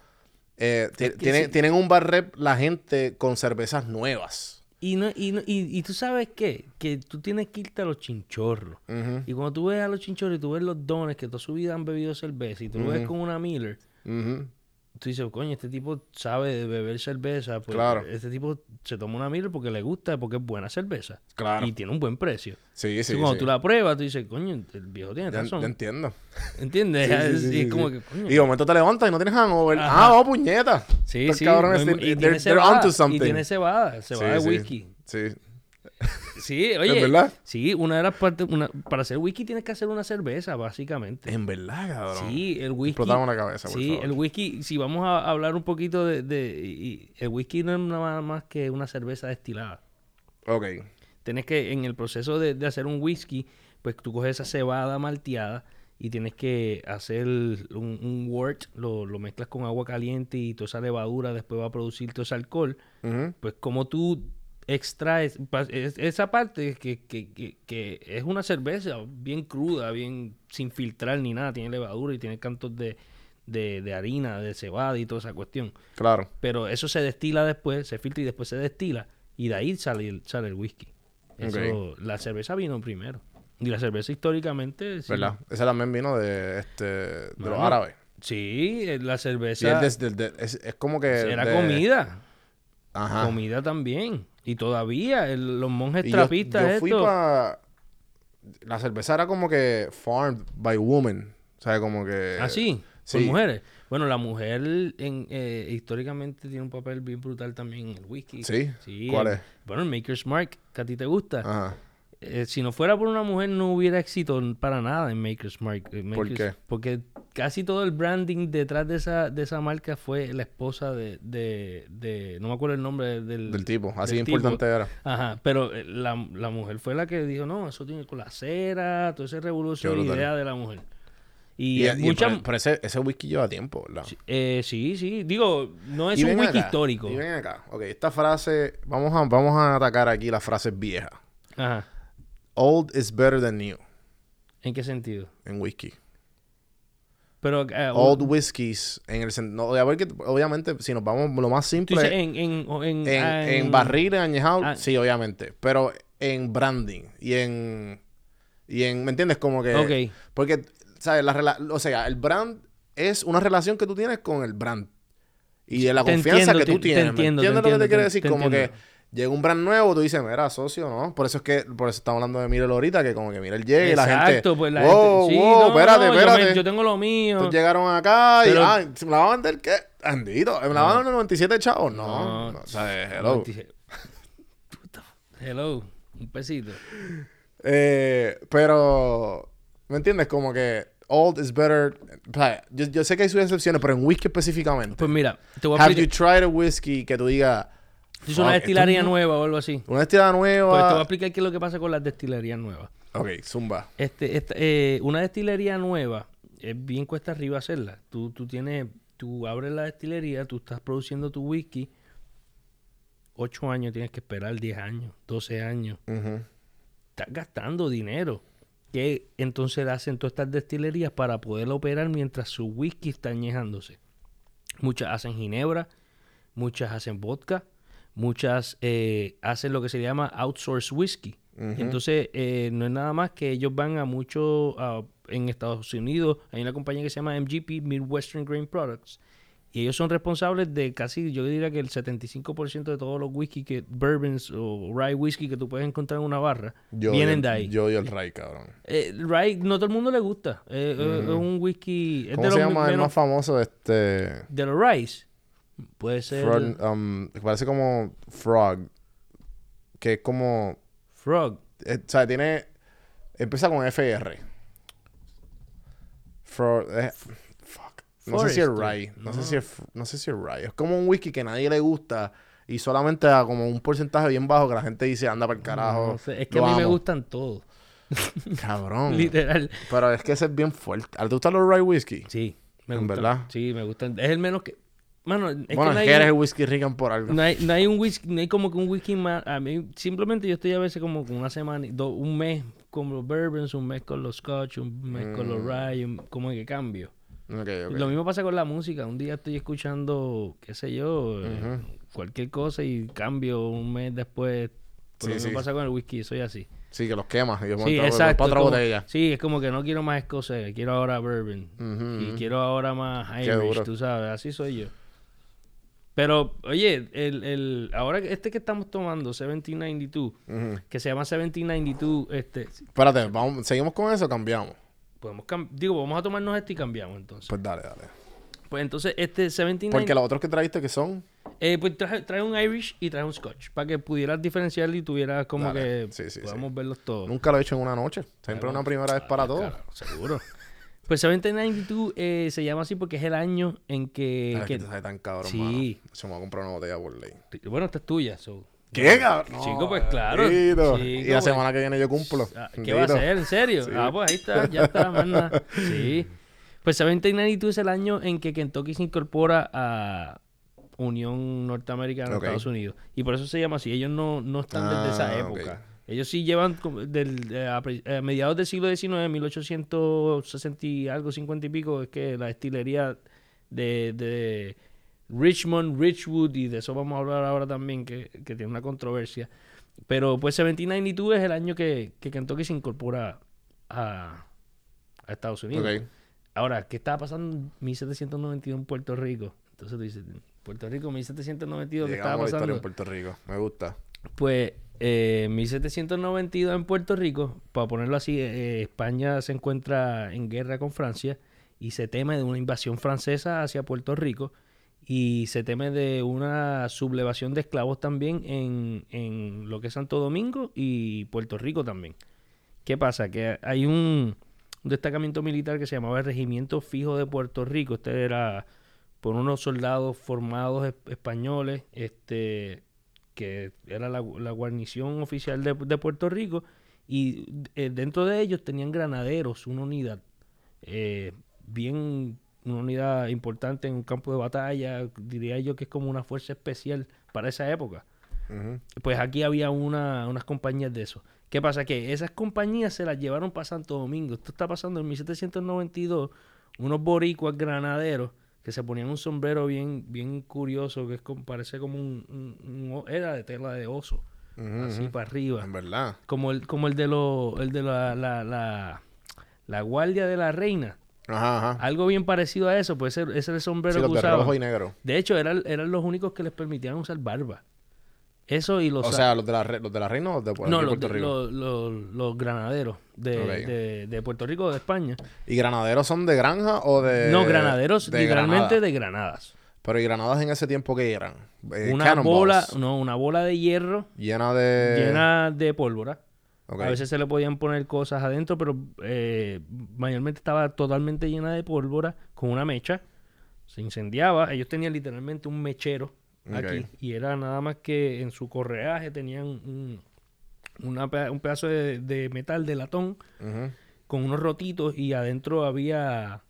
A: eh, tiene-
D: sí.
A: tienen un bar rep la gente con cervezas nuevas.
D: Y, no, y, no- y, y tú sabes qué? Que tú tienes que irte a los chinchorros. Y cuando tú ves a los chinchorros y tú ves los dones que toda su vida han bebido cerveza y tú lo ves con una Miller,
A: ujú.
D: Tú dices, coño, este tipo sabe de beber cerveza. Pues,
A: Claro.
D: Este tipo se toma una Miller porque le gusta, porque es buena cerveza.
A: Claro.
D: Y tiene un buen precio.
A: Sí, sí,
D: Entonces, cuando
A: sí.
D: tú la pruebas, tú dices, coño, el viejo tiene razón.
A: ya entiendo.
D: ¿Entiendes?
A: Sí, sí,
D: Es-
A: sí,
D: y
A: sí,
D: es como que, coño.
A: Y de momento te levantas y no tienes hangover.
D: Ajá.
A: Ah, vamos, puñeta.
D: Sí,
A: Estos
D: sí.
A: cabrones,
D: no,
A: they're-
D: y,
A: they're-
D: tiene cebada, y tiene cebada, cebada de whisky.
A: Sí.
D: Sí, oye.
A: verdad?
D: Sí, una de las partes, una, para hacer whisky tienes que hacer una cerveza, básicamente.
A: En verdad, cabrón.
D: Sí, el whisky.
A: Explotamos la cabeza, por
D: Sí,
A: favor.
D: el whisky, si vamos a hablar un poquito de, de- y- el whisky no es nada más que una cerveza destilada.
A: Ok.
D: Tienes que, en el proceso de, de hacer un whisky, pues tú coges esa cebada malteada y tienes que hacer un, un wort, lo, lo mezclas con agua caliente y toda esa levadura después va a producir todo ese alcohol. Pues como tú extraes pa- es- esa parte que, que, que, que es una cerveza bien cruda, bien sin filtrar ni nada, tiene levadura y tiene cantos de, de, de harina, de cebada y toda esa cuestión.
A: Claro.
D: Pero eso se destila después, se filtra y después se destila y de ahí sale el, sale el whisky. Eso, La cerveza vino primero. Y la cerveza históricamente... sí.
A: ¿Verdad? Esa también vino de, este, de los árabes.
D: Sí, eh, la
A: Sí,
D: cerveza
A: es, de- es- es como que...
D: era comida.
A: Ajá.
D: Comida también. Y todavía el- los monjes
A: Y yo,
D: trapistas
A: yo fui
D: estos-
A: pa... La cerveza era como que farmed by women. O sea, como que...
D: ¿Ah, sí? ¿Por
A: sí.
D: mujeres? Bueno, la mujer en, eh, históricamente tiene un papel bien brutal también en el whisky.
A: ¿Sí?
D: Sí.
A: ¿Cuál es?
D: Bueno, el Maker's Mark, que a ti te gusta.
A: Ajá.
D: Eh, si no fuera por una mujer, no hubiera éxito para nada en Maker's Mark. Eh,
A: ¿Por qué?
D: Porque casi todo el branding detrás de esa, de esa marca fue la esposa de, de, de- No me acuerdo el nombre del...
A: Del tipo. Así
D: del
A: importante
D: tipo.
A: era.
D: Ajá, pero eh, la, la mujer fue la que dijo, no, eso tiene con la cera, todo ese revolución, idea de la mujer. Y,
A: Y,
D: eh,
A: y-
D: mucha-
A: pero, ese, ese whisky lleva tiempo, ¿verdad?
D: eh, sí, sí, digo, no es
A: Y
D: un whisky
A: acá,
D: histórico.
A: Y ven acá. Ok, esta frase... Vamos a, vamos a atacar aquí las frases viejas.
D: Ajá,
A: Old is better than new
D: ¿en qué sentido?
A: en whisky.
D: Pero, eh,
A: Old whiskies en el no, obviamente, obviamente, si nos vamos lo más simple...
D: en, en, en,
A: En,
D: ah,
A: en barril, en añejado,
D: ah.
A: sí, obviamente. Pero en branding y en. Y en. ¿Me entiendes? Como que.
D: Ok.
A: Porque, ¿sabes? La o sea, el brand es una relación que tú tienes con el brand. Y de la
D: Te
A: confianza
D: entiendo,
A: que tú
D: te- te
A: tienes. ¿me
D: entiendo, te
A: ¿Entiendes lo que
D: entiendo,
A: te quiero decir? como
D: entiendo.
A: que llega un brand nuevo, tú dices, mira, socio, ¿no? Por eso es que, por eso estamos hablando de Mirel ahorita, que como que Mirel llega y la gente.
D: Exacto, pues la
A: wow,
D: gente... Sí,
A: wow,
D: no,
A: espérate,
D: no, yo
A: espérate.
D: me- Yo, tengo lo mío.
A: Entonces llegaron acá y, ah, ¿me la van a vender qué? Andito, ¿me la van a vender 97 chavos? No,
D: No,
A: o sea, hello.
D: Puta, Hello, un pesito.
A: Eh, pero, ¿me entiendes? Como que old is better. Yo, yo sé que hay sus excepciones, pero en whisky específicamente.
D: Pues mira, te voy a
A: Have you tried a whisky que tú digas...
D: Si es una
A: "Fuck, esto
D: destilería
A: es
D: nueva o algo así.
A: Una destilada
D: Pues te voy a
A: nueva.
D: explicar qué es lo que pasa con las destilerías nuevas.
A: ok, zumba.
D: Este, esta- eh, una destilería nueva es bien cuesta arriba hacerla. Tú, tú tienes, tú abres la destilería, tú estás produciendo tu whisky. Ocho años tienes que esperar, 10 años, 12 años. Estás gastando dinero. Que entonces hacen todas estas destilerías para poder operar mientras su whisky está añejándose. Muchas hacen ginebra, muchas hacen vodka, muchas eh, hacen lo que se llama outsource whisky. Entonces eh, no es nada más que ellos van a mucho a- en Estados Unidos. Hay una compañía que se llama MGP, Midwestern Grain Products. Y ellos son responsables de casi, yo diría que el 75% de todos los whisky que, bourbons o rye whisky que tú puedes encontrar en una barra,
A: Yo
D: vienen de ahí.
A: Yo odio el Ray, cabrón.
D: Eh, rye, no todo el mundo le gusta. Eh, eh, Es un whisky... Es
A: ¿Cómo
D: de
A: se
D: los
A: llama el más famoso? Este...
D: De los rice. Puede ser...
A: Frog, um, parece como Frog. Que es como...
D: Frog.
A: eh, o sea, tiene... Empieza con FR. Frog... eh, fuck. No sé si es. Rye. No, sé si es... No sé si es Rye. Es como un whisky que nadie le gusta. Y solamente a como un porcentaje bien bajo que la gente dice, anda para el carajo.
D: No sé, Es que a mí me
A: amo".
D: gustan todos.
A: Cabrón.
D: Literal.
A: Pero es que ese es bien fuerte. ¿A ti te gustan los Rye whisky?
D: Sí, me
A: ¿En
D: gustan.
A: verdad?
D: Sí, me gustan. Es el menos que... Mano, es
A: bueno,
D: que no hay,
A: eres el whisky rican por algo.
D: no hay, no hay un whisky, no hay como que un whisky más... A mí, simplemente yo estoy a veces como con una semana, do- un mes con los bourbons, un mes con los scotch, un mes con los rye, un- como que cambio. Lo mismo pasa con la música. Un día estoy escuchando, qué sé yo, eh, cualquier cosa y cambio un mes después. Por
A: Sí,
D: lo mismo
A: sí.
D: pasa con el whisky, soy así.
A: Sí, que los quemas. Y
D: Sí, exacto.
A: para otra
D: como-
A: botella.
D: Sí, es como que no quiero más escocés, quiero ahora bourbon. Y quiero ahora más Irish, tú sabes, así soy yo. Pero, oye, el, el, ahora este que estamos tomando, 1792,
A: Ujú.
D: que se llama 1792, este,
A: Espérate, vamos, ¿seguimos con eso o cambiamos?
D: podemos cam- digo, vamos a tomarnos este y cambiamos entonces.
A: Pues dale, dale.
D: Pues entonces, este 1792,
A: Porque los otros que trajiste que son...
D: eh, pues trae, trae un Irish y trae un Scotch, para que pudieras diferenciar y tuvieras como
A: Dale.
D: que
A: Sí, sí,
D: podamos
A: sí.
D: verlos todos.
A: Nunca lo he hecho en una noche. Siempre una primera vez para todo.
D: Claro, seguro. Pues 1792 eh, se llama así porque es el año en que...
A: Ay, es que
D: que-
A: te tan cabrón,
D: Sí.
A: mano. Se me va a comprar una botella por ley.
D: bueno, esta es tuya, so.
A: ¿Qué, cabrón?
D: Chico, pues claro. Chico,
A: y la
D: pues.
A: semana que viene yo cumplo.
D: Ah, ¿Qué va a hacer? ¿En serio?
A: Sí.
D: Ah, pues ahí está, ya está, más nada. Sí. Pues 1792 es el año en que Kentucky se incorpora a Unión Norteamericana de
A: Ok.
D: Estados Unidos. Y por eso se llama así. Ellos no, no están desde esa
A: Ah,
D: época.
A: ok.
D: Ellos sí llevan del, eh, a, a mediados del siglo XIX, 1860 y algo, 50 y pico, es que la destilería de, de Richmond, Richwood, y de eso vamos a hablar ahora también, que, que tiene una controversia. Pero pues 1792 es el año que, que Kentucky se incorpora a, a Estados Unidos.
A: Ok.
D: Ahora, ¿qué estaba pasando en 1792 en Puerto Rico? Entonces tú dices, Puerto Rico, 1792, ¿qué
A: Llegamos a
D: estaba
A: la historia
D: pasando?
A: en Puerto Rico. Me gusta.
D: Pues eh, 1792 en Puerto Rico, para ponerlo así, eh, España se encuentra en guerra con Francia y se teme de una invasión francesa hacia Puerto Rico y se teme de una sublevación de esclavos también en, en lo que es Santo Domingo y Puerto Rico también. ¿Qué pasa? Que hay un, un destacamento militar que se llamaba el Regimiento Fijo de Puerto Rico. Este era por unos soldados formados es- españoles, este que era la, la guarnición oficial de, de Puerto Rico, y eh, dentro de ellos tenían granaderos, una unidad eh, bien, una unidad importante en un campo de batalla, diría yo que es como una fuerza especial para esa época. Pues aquí había una, unas compañías de eso. ¿Qué pasa? Que esas compañías se las llevaron para Santo Domingo. Esto está pasando en 1792. Unos boricuas granaderos que se ponían un sombrero bien, bien curioso, que es como, parece como un, un- un o- Era de tela de oso. Así para arriba.
A: En verdad.
D: Como el, como el de, lo, el de la, la, la, la guardia de la reina.
A: Ajá, ajá.
D: Algo bien parecido a eso, pues ese, ese era el sombrero
A: Sí,
D: que usaban.
A: rojo y negro.
D: De hecho, eran, eran los únicos que les permitían usar barba. Eso y los...
A: O sea, los de la, los de la reina o los de,
D: no,
A: de
D: los,
A: Puerto
D: de-
A: Rico.
D: los, los- los granaderos de, de- de Puerto Rico o de España.
A: ¿Y granaderos son de granja o de.?
D: no, granaderos
A: de
D: literalmente
A: Granada?
D: de granadas.
A: Pero ¿y granadas en ese tiempo qué eran? Eh,
D: una bola, no, una bola de hierro
A: Llena de.
D: llena de pólvora. A veces se le podían poner cosas adentro, pero eh, mayormente estaba totalmente llena de pólvora con una mecha. Se incendiaba. Ellos tenían literalmente un mechero aquí. Y era nada más que en su correaje tenían un, una un pedazo de, de metal de latón con unos rotitos y adentro había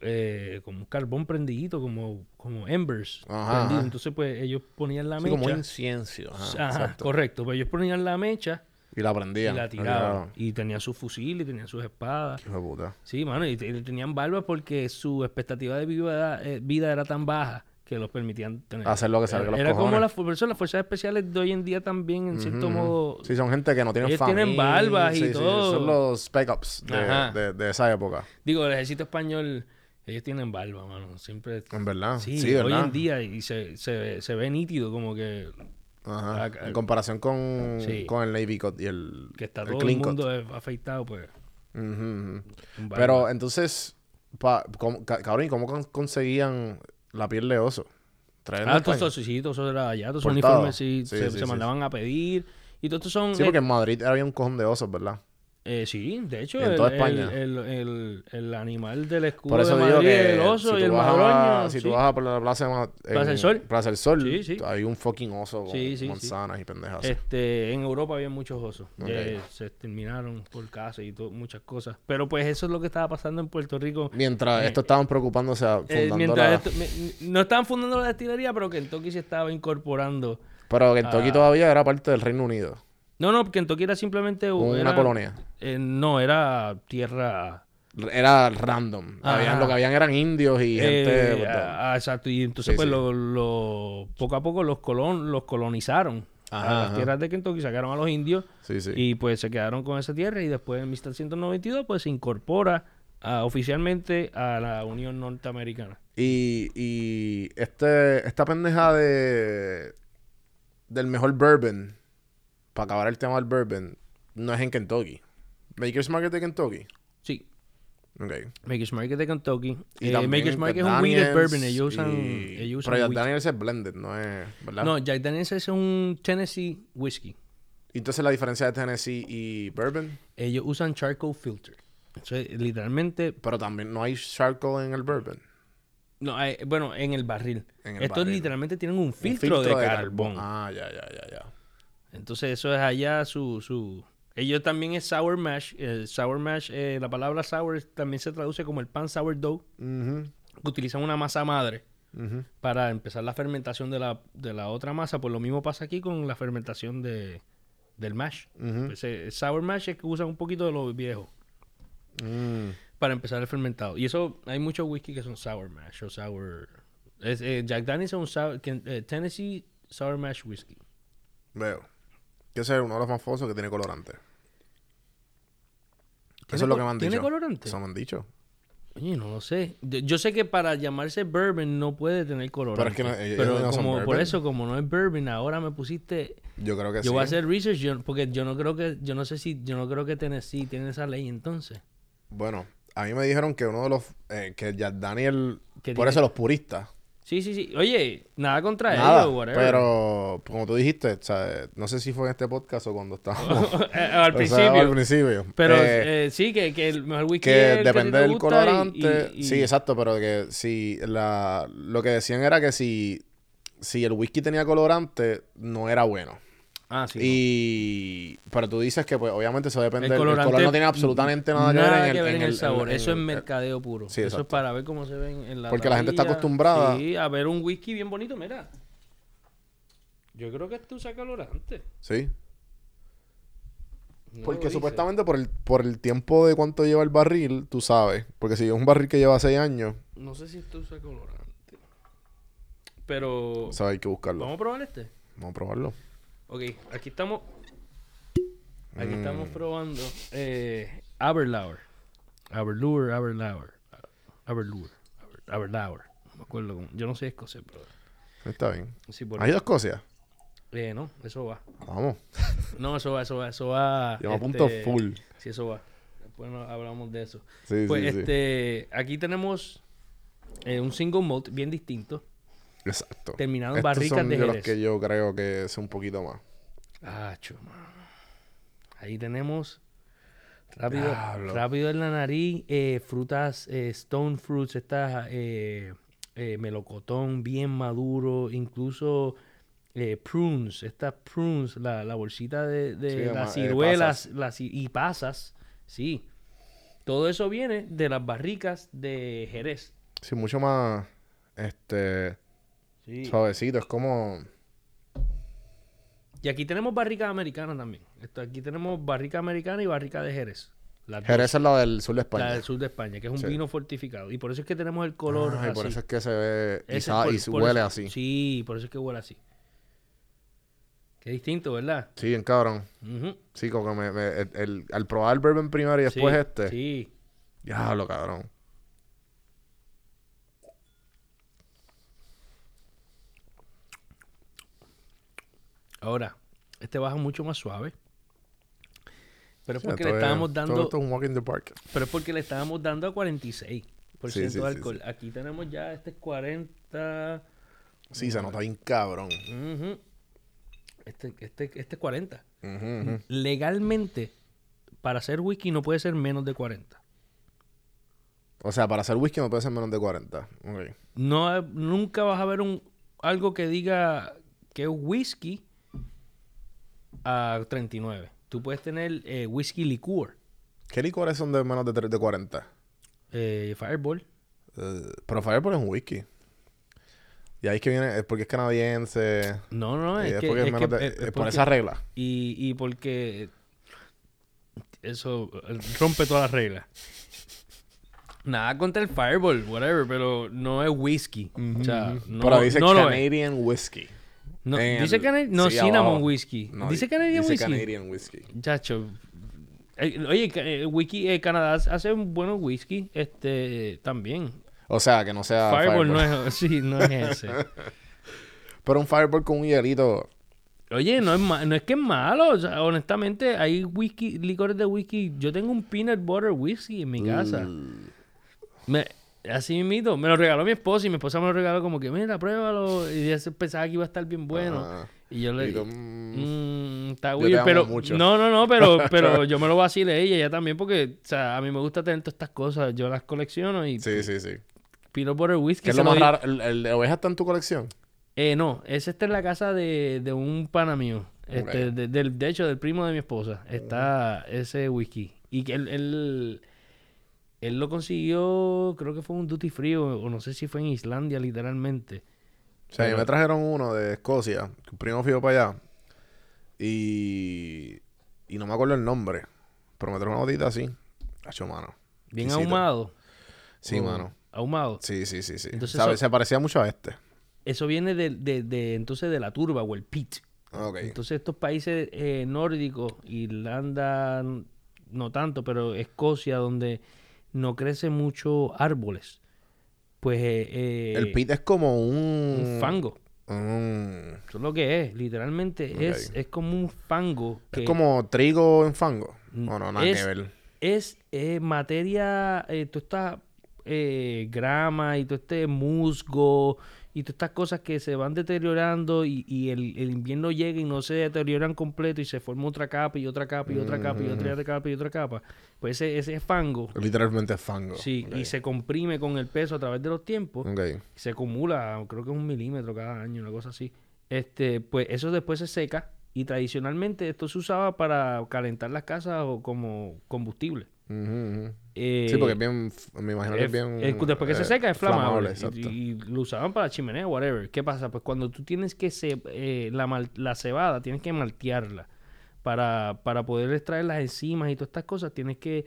D: eh, como un carbón prendidito, como, como embers.
A: Ajá,
D: prendido.
A: ajá.
D: Entonces, pues ellos ponían la
A: Sí,
D: mecha.
A: como incienso. Ajá,
D: Ajá, correcto. Pues ellos ponían la mecha
A: Y la
D: y
A: prendían.
D: la tiraban. Y tenían su fusil y tenían sus espadas.
A: De puta.
D: Sí, mano, y, y tenían barbas porque su expectativa de vida, eh, vida era tan baja que los permitían tener.
A: Hacer lo que salga los
D: Era como
A: cojones.
D: las, fu- por eso las fuerzas especiales de hoy en día también, en cierto modo.
A: Sí, son gente que no tienen
D: Ellos
A: familia.
D: tienen barbas y
A: Sí,
D: todo.
A: son los spec ups de, de- de esa época.
D: Digo, el ejército español, ellos tienen barba, mano. Siempre.
A: En verdad.
D: Sí,
A: Sí,
D: hoy
A: ¿verdad?
D: en día y se, se, se ve nítido como que,
A: Ajá. En comparación con,
D: Sí.
A: con el Navy Cut y el,
D: que está
A: el
D: todo el
A: clean cut.
D: mundo eh, afeitado, pues. Barba.
A: Pero entonces, pa, ¿cómo, ca- cabrón, ¿y cómo con- conseguían la piel de oso?
D: Ah,
A: a
D: todos
A: España.
D: estos sí, todos esos eran allá,
A: Portado.
D: uniformes sí,
A: Sí,
D: se,
A: sí,
D: se
A: sí,
D: mandaban a pedir. Y todos estos son.
A: Sí,
D: eh,
A: porque en Madrid había un cojón de osos, ¿verdad?
D: Eh, sí, de hecho,
A: en
D: el,
A: toda
D: el-
A: España.
D: El, el- el animal del escudo
A: Por eso
D: de
A: digo
D: Madrid,
A: que
D: el oso
A: si
D: y el
A: a-
D: madroño.
A: si
D: sí.
A: tú vas a por la plaza, Ma-
D: Plaza
A: en
D: del Sol.
A: Plaza del Sol,
D: Sí, sí.
A: hay un fucking oso con manzanas y pendejas.
D: Este, en Europa había muchos osos.
A: Ok.
D: Ya se exterminaron por casa y muchas cosas. Pero pues eso es lo que estaba pasando en Puerto Rico.
A: Mientras
D: Eh,
A: estos estaban preocupándose a
D: Eh,
A: fundando
D: mientras
A: la...
D: esto- no estaban fundando la destilería, pero Kentucky se estaba incorporando.
A: Pero Kentucky
D: Ah.
A: todavía era parte del Reino Unido.
D: No, no, Kentucky era simplemente
A: Una
D: era-
A: colonia.
D: eh, no, era tierra.
A: Era random. Habían, lo que habían eran indios y gente...
D: eh, ah, ah, exacto. Y entonces,
A: Sí,
D: pues,
A: sí.
D: lo- lo- poco a poco los, colon, los colonizaron.
A: Ajá,
D: las
A: ajá.
D: tierras de Kentucky sacaron a los indios
A: sí,
D: y pues se quedaron con esa tierra. Y después en 1792, pues se incorpora ah, oficialmente a la Unión Norteamericana.
A: Y, y este, esta pendeja de del mejor bourbon, para acabar el tema del bourbon, no es en Kentucky. Maker's Market de Kentucky.
D: Sí,
A: Ok.
D: Maker's Market de Kentucky.
A: Y
D: Eh, Maker's Market es un
A: Daniels
D: bourbon. Ellos usan,
A: y-
D: ellos usan
A: Pero Jack. Daniels es blended, no es... ¿Verdad?
D: No, Jack Daniels es un Tennessee whiskey.
A: Y Entonces la diferencia de Tennessee y bourbon,
D: Ellos usan charcoal filter. Entonces, literalmente,
A: pero también no hay charcoal en el bourbon.
D: no, hay- bueno, en el barril.
A: En el
D: Estos
A: barril.
D: literalmente tienen un
A: Un
D: filtro, de, carbón.
A: Ah, ya, ya, ya, ya.
D: Entonces, eso es allá su, su... Ellos también es sour mash. El sour mash, eh, la palabra sour también se traduce como el pan sourdough.
A: Ujú,
D: que Utilizan una masa madre para empezar la fermentación de la, de la otra masa. Pues lo mismo pasa aquí con la fermentación de, del mash.
A: Ujú.
D: Ese sour mash es que usan un poquito de lo viejo
A: Mm.
D: para empezar el fermentado. Y eso, hay muchos whisky que son sour mash o sour... es, eh, Jack Daniels es un sour, eh, Tennessee sour mash whiskey.
A: Veo. Que ese es uno de los más famosos que tiene colorante.
D: ¿Tiene
A: Eso es lo que me han
D: tiene
A: dicho.
D: colorante?
A: Eso me han dicho.
D: Oye, no lo sé. Yo, yo sé que para llamarse bourbon no puede tener colorante.
A: Pero es que no- ellos
D: Pero
A: no son
D: como por eso, como no es bourbon, ahora me pusiste...
A: Yo creo que
D: Yo
A: sí.
D: voy a hacer research yo- porque yo no creo que... Yo no sé si... Yo no creo que Tennessee tiene esa ley entonces.
A: Bueno, a mí me dijeron que uno de los... eh, que Jack Daniel... Por
D: tiene-
A: eso los puristas.
D: Sí, sí, sí. Oye, nada contra
A: Nada,
D: ellos, whatever.
A: pero como tú dijiste, sea, no sé si fue en este podcast o cuando estábamos...
D: Eh, al
A: o sea,
D: principio.
A: al principio.
D: Pero
A: Eh,
D: eh, sí, que, que el mejor whisky
A: que depende del
D: gusta y-
A: colorante.
D: y- y-
A: Sí, exacto, pero que si la lo que decían era que si si el whisky tenía colorante no era bueno.
D: Ah, sí.
A: y pero tú dices que pues obviamente eso depende
D: El
A: el color no tiene absolutamente nada,
D: Nada
A: que ver en el, en el-
D: sabor.
A: en
D: eso
A: el-
D: es mercadeo puro.
A: Sí,
D: eso es para ver cómo se ven en la
A: Porque la gente está acostumbrada-
D: Sí, a ver un whisky bien bonito, mira. Yo creo que esto usa colorante.
A: Sí.
D: No
A: Porque supuestamente por el, por el tiempo de cuánto lleva el barril, tú sabes. Porque si es un barril que lleva 6 años,
D: No sé si esto usa colorante. Pero...
A: o sea, hay que buscarlo.
D: ¿Vamos a probar este?
A: Vamos a probarlo.
D: Ok, aquí estamos... Aquí
A: Mm.
D: estamos probando eh, Aberlour. Aberlour, Aberlour. Aberlour. Aber- Aberlour. No me acuerdo. Yo no sé escocés, pero...
A: Está bien.
D: Sí, por
A: ¿Hay dos cosas?
D: Eh, no, eso va.
A: Vamos.
D: No, eso va, eso va, eso va.
A: Apunto
D: este,
A: full.
D: Sí, eso va. Después no hablamos de eso.
A: Sí,
D: Pues
A: sí, sí.
D: este, aquí tenemos eh, un single malt bien distinto.
A: Exacto.
D: terminado en
A: Estos
D: barricas
A: son
D: de
A: de los que yo creo que es un poquito más.
D: Ah, mano. Ahí tenemos rápido,
A: Diablo.
D: rápido en la nariz, eh, frutas, eh, stone fruits, estas eh, melocotón bien maduro, incluso prunes, estas prunes, la, la bolsita de, de
A: Sí,
D: las ciruelas
A: pasas.
D: las, y pasas, sí. Todo eso viene de las barricas de Jerez.
A: Sí, mucho más este
D: Sí.
A: suavecito. Es como.
D: Y aquí tenemos barricas americanas también. Esto, aquí tenemos barrica americana y barrica de Jerez. Las dos.
A: Jerez es la del sur de España.
D: La del sur de España, que es un
A: Sí.
D: vino fortificado. Y por eso es que tenemos el color
A: Ay,
D: así.
A: por eso es que se ve y,
D: por-
A: y
D: por
A: huele
D: eso-
A: así. Sí.
D: Sí, por eso es que huele así. Qué distinto, ¿verdad?
A: bien cabrón. Sí, como que me, me- el- el- al probar el bourbon primero y después
D: Sí,
A: este.
D: Sí.
A: Diablo, cabrón.
D: Ahora, este baja mucho más suave. Pero es porque le
A: es-
D: estábamos
A: todo
D: dando.
A: walk in the park.
D: Pero es porque le estábamos dando a 46%
A: Sí,
D: de alcohol. Aquí tenemos ya este es 40.
A: Sí, se nota bien cabrón.
D: Este, este, este es 40.
A: Ujú, ujú.
D: Legalmente, para hacer whisky no puede ser menos de 40.
A: O sea, para hacer whisky no puede ser menos de 40. Ok.
D: No, nunca vas a ver un, algo que diga que es whisky a 39. Tú puedes tener eh, whisky licor,
A: ¿Qué licores son de menos de, tre- de 40?
D: eh, Fireball.
A: Eh, pero Fireball es un whisky. Y ahí es que viene, es porque es canadiense.
D: No, no, es
A: es
D: que,
A: porque es
D: es
A: menos
D: que-
A: de-
D: es- es
A: es por
D: porque-
A: esa regla.
D: Y, y porque eso rompe todas las reglas. Nada contra el Fireball, whatever, pero no es whisky. O sea, no,
A: pero dice
D: no lo es.
A: Canadian Whisky.
D: No, dice
A: el-
D: Cana- no,
A: sí,
D: Cinnamon
A: abajo.
D: Whisky.
A: No,
D: dice
A: di-
D: Canadian
A: dice
D: Whisky.
A: Canadian Whisky.
D: Chacho. Eh, Oye, eh, whisky, eh, Canadá hace un buen whisky este, también.
A: O sea, que no sea
D: Fireball,
A: Fireball.
D: no es, sí, no es ese.
A: Pero un Fireball con un hielito.
D: Oye, no es, ma- no es que es malo. o sea, honestamente, hay whisky, licores de whisky. Yo tengo un peanut butter whisky en mi casa.
A: Mm.
D: Me, así mismo, me lo regaló mi esposa y mi esposa me lo regaló como que, mira, pruébalo. Y se pensaba que iba a estar bien bueno.
A: Ah.
D: Y yo le
A: Y
D: dije,
A: mm,
D: "Mm, está
A: yo
D: weird, pero
A: mucho.
D: no, no, no, pero, pero yo me lo vacilé a ella, ella también, porque, o sea, a mí me gusta tener todas estas cosas, yo las colecciono y
A: Sí, sí, sí.
D: peanut butter whisky.
A: ¿Qué es lo más raro? ¿El, el de oveja está en tu colección?
D: Eh, no, ese está en la casa de, de un pana mío, este, de, del- de hecho, del primo de mi esposa, está ese whisky. Y que él, él, lo consiguió, creo que fue un duty free, o, o no sé si fue en Islandia, literalmente.
A: O sea,
D: Pero-
A: me trajeron uno de Escocia. que Un primo fui para allá. Y... Y no me acuerdo el nombre. Pero me trajo una botita así. Hacho, mano.
D: Bien ahumado.
A: Sí,
D: o-
A: mano.
D: Ahumado.
A: Sí, sí, sí, sí.
D: Entonces
A: Sabe-
D: eso-
A: Se parecía mucho a este.
D: Eso viene de, de, de, entonces de la turba o el pit.
A: Ok.
D: Entonces estos países eh, nórdicos, Irlanda no tanto, pero Escocia, donde no crecen mucho árboles, pues eh, eh,
A: el pit es como un...
D: un fango.
A: un-
D: Eso es lo que es, literalmente es, es como un fango.
A: Es como trigo en fango.
D: Mm,
A: O no, nada
D: es-. Es eh, materia, eh, toda esta eh, grama y todo este musgo y todas estas cosas que se van deteriorando y, y el, el invierno llega y no se deterioran completo y se forma otra capa y otra capa y otra capa y otra capa y otra capa. Pues ese, ese fango,
A: Literalmente es fango.
D: sí, y se comprime con el peso a través de los tiempos. Se acumula, creo que es un milímetro cada año, una cosa así. Este, pues eso después se seca y tradicionalmente esto se usaba para calentar las casas o como combustible. Eh,
A: Sí, porque es bien... Me imagino que es bien...
D: es- después que se
A: eh,
D: seca es flamable.
A: exacto.
D: y, y lo usaban para la chimenea, whatever. ¿Qué pasa? Pues cuando tú tienes que se, eh, la, mal- la cebada, tienes que maltearla. Para, para poder extraer las enzimas y todas estas cosas, tienes que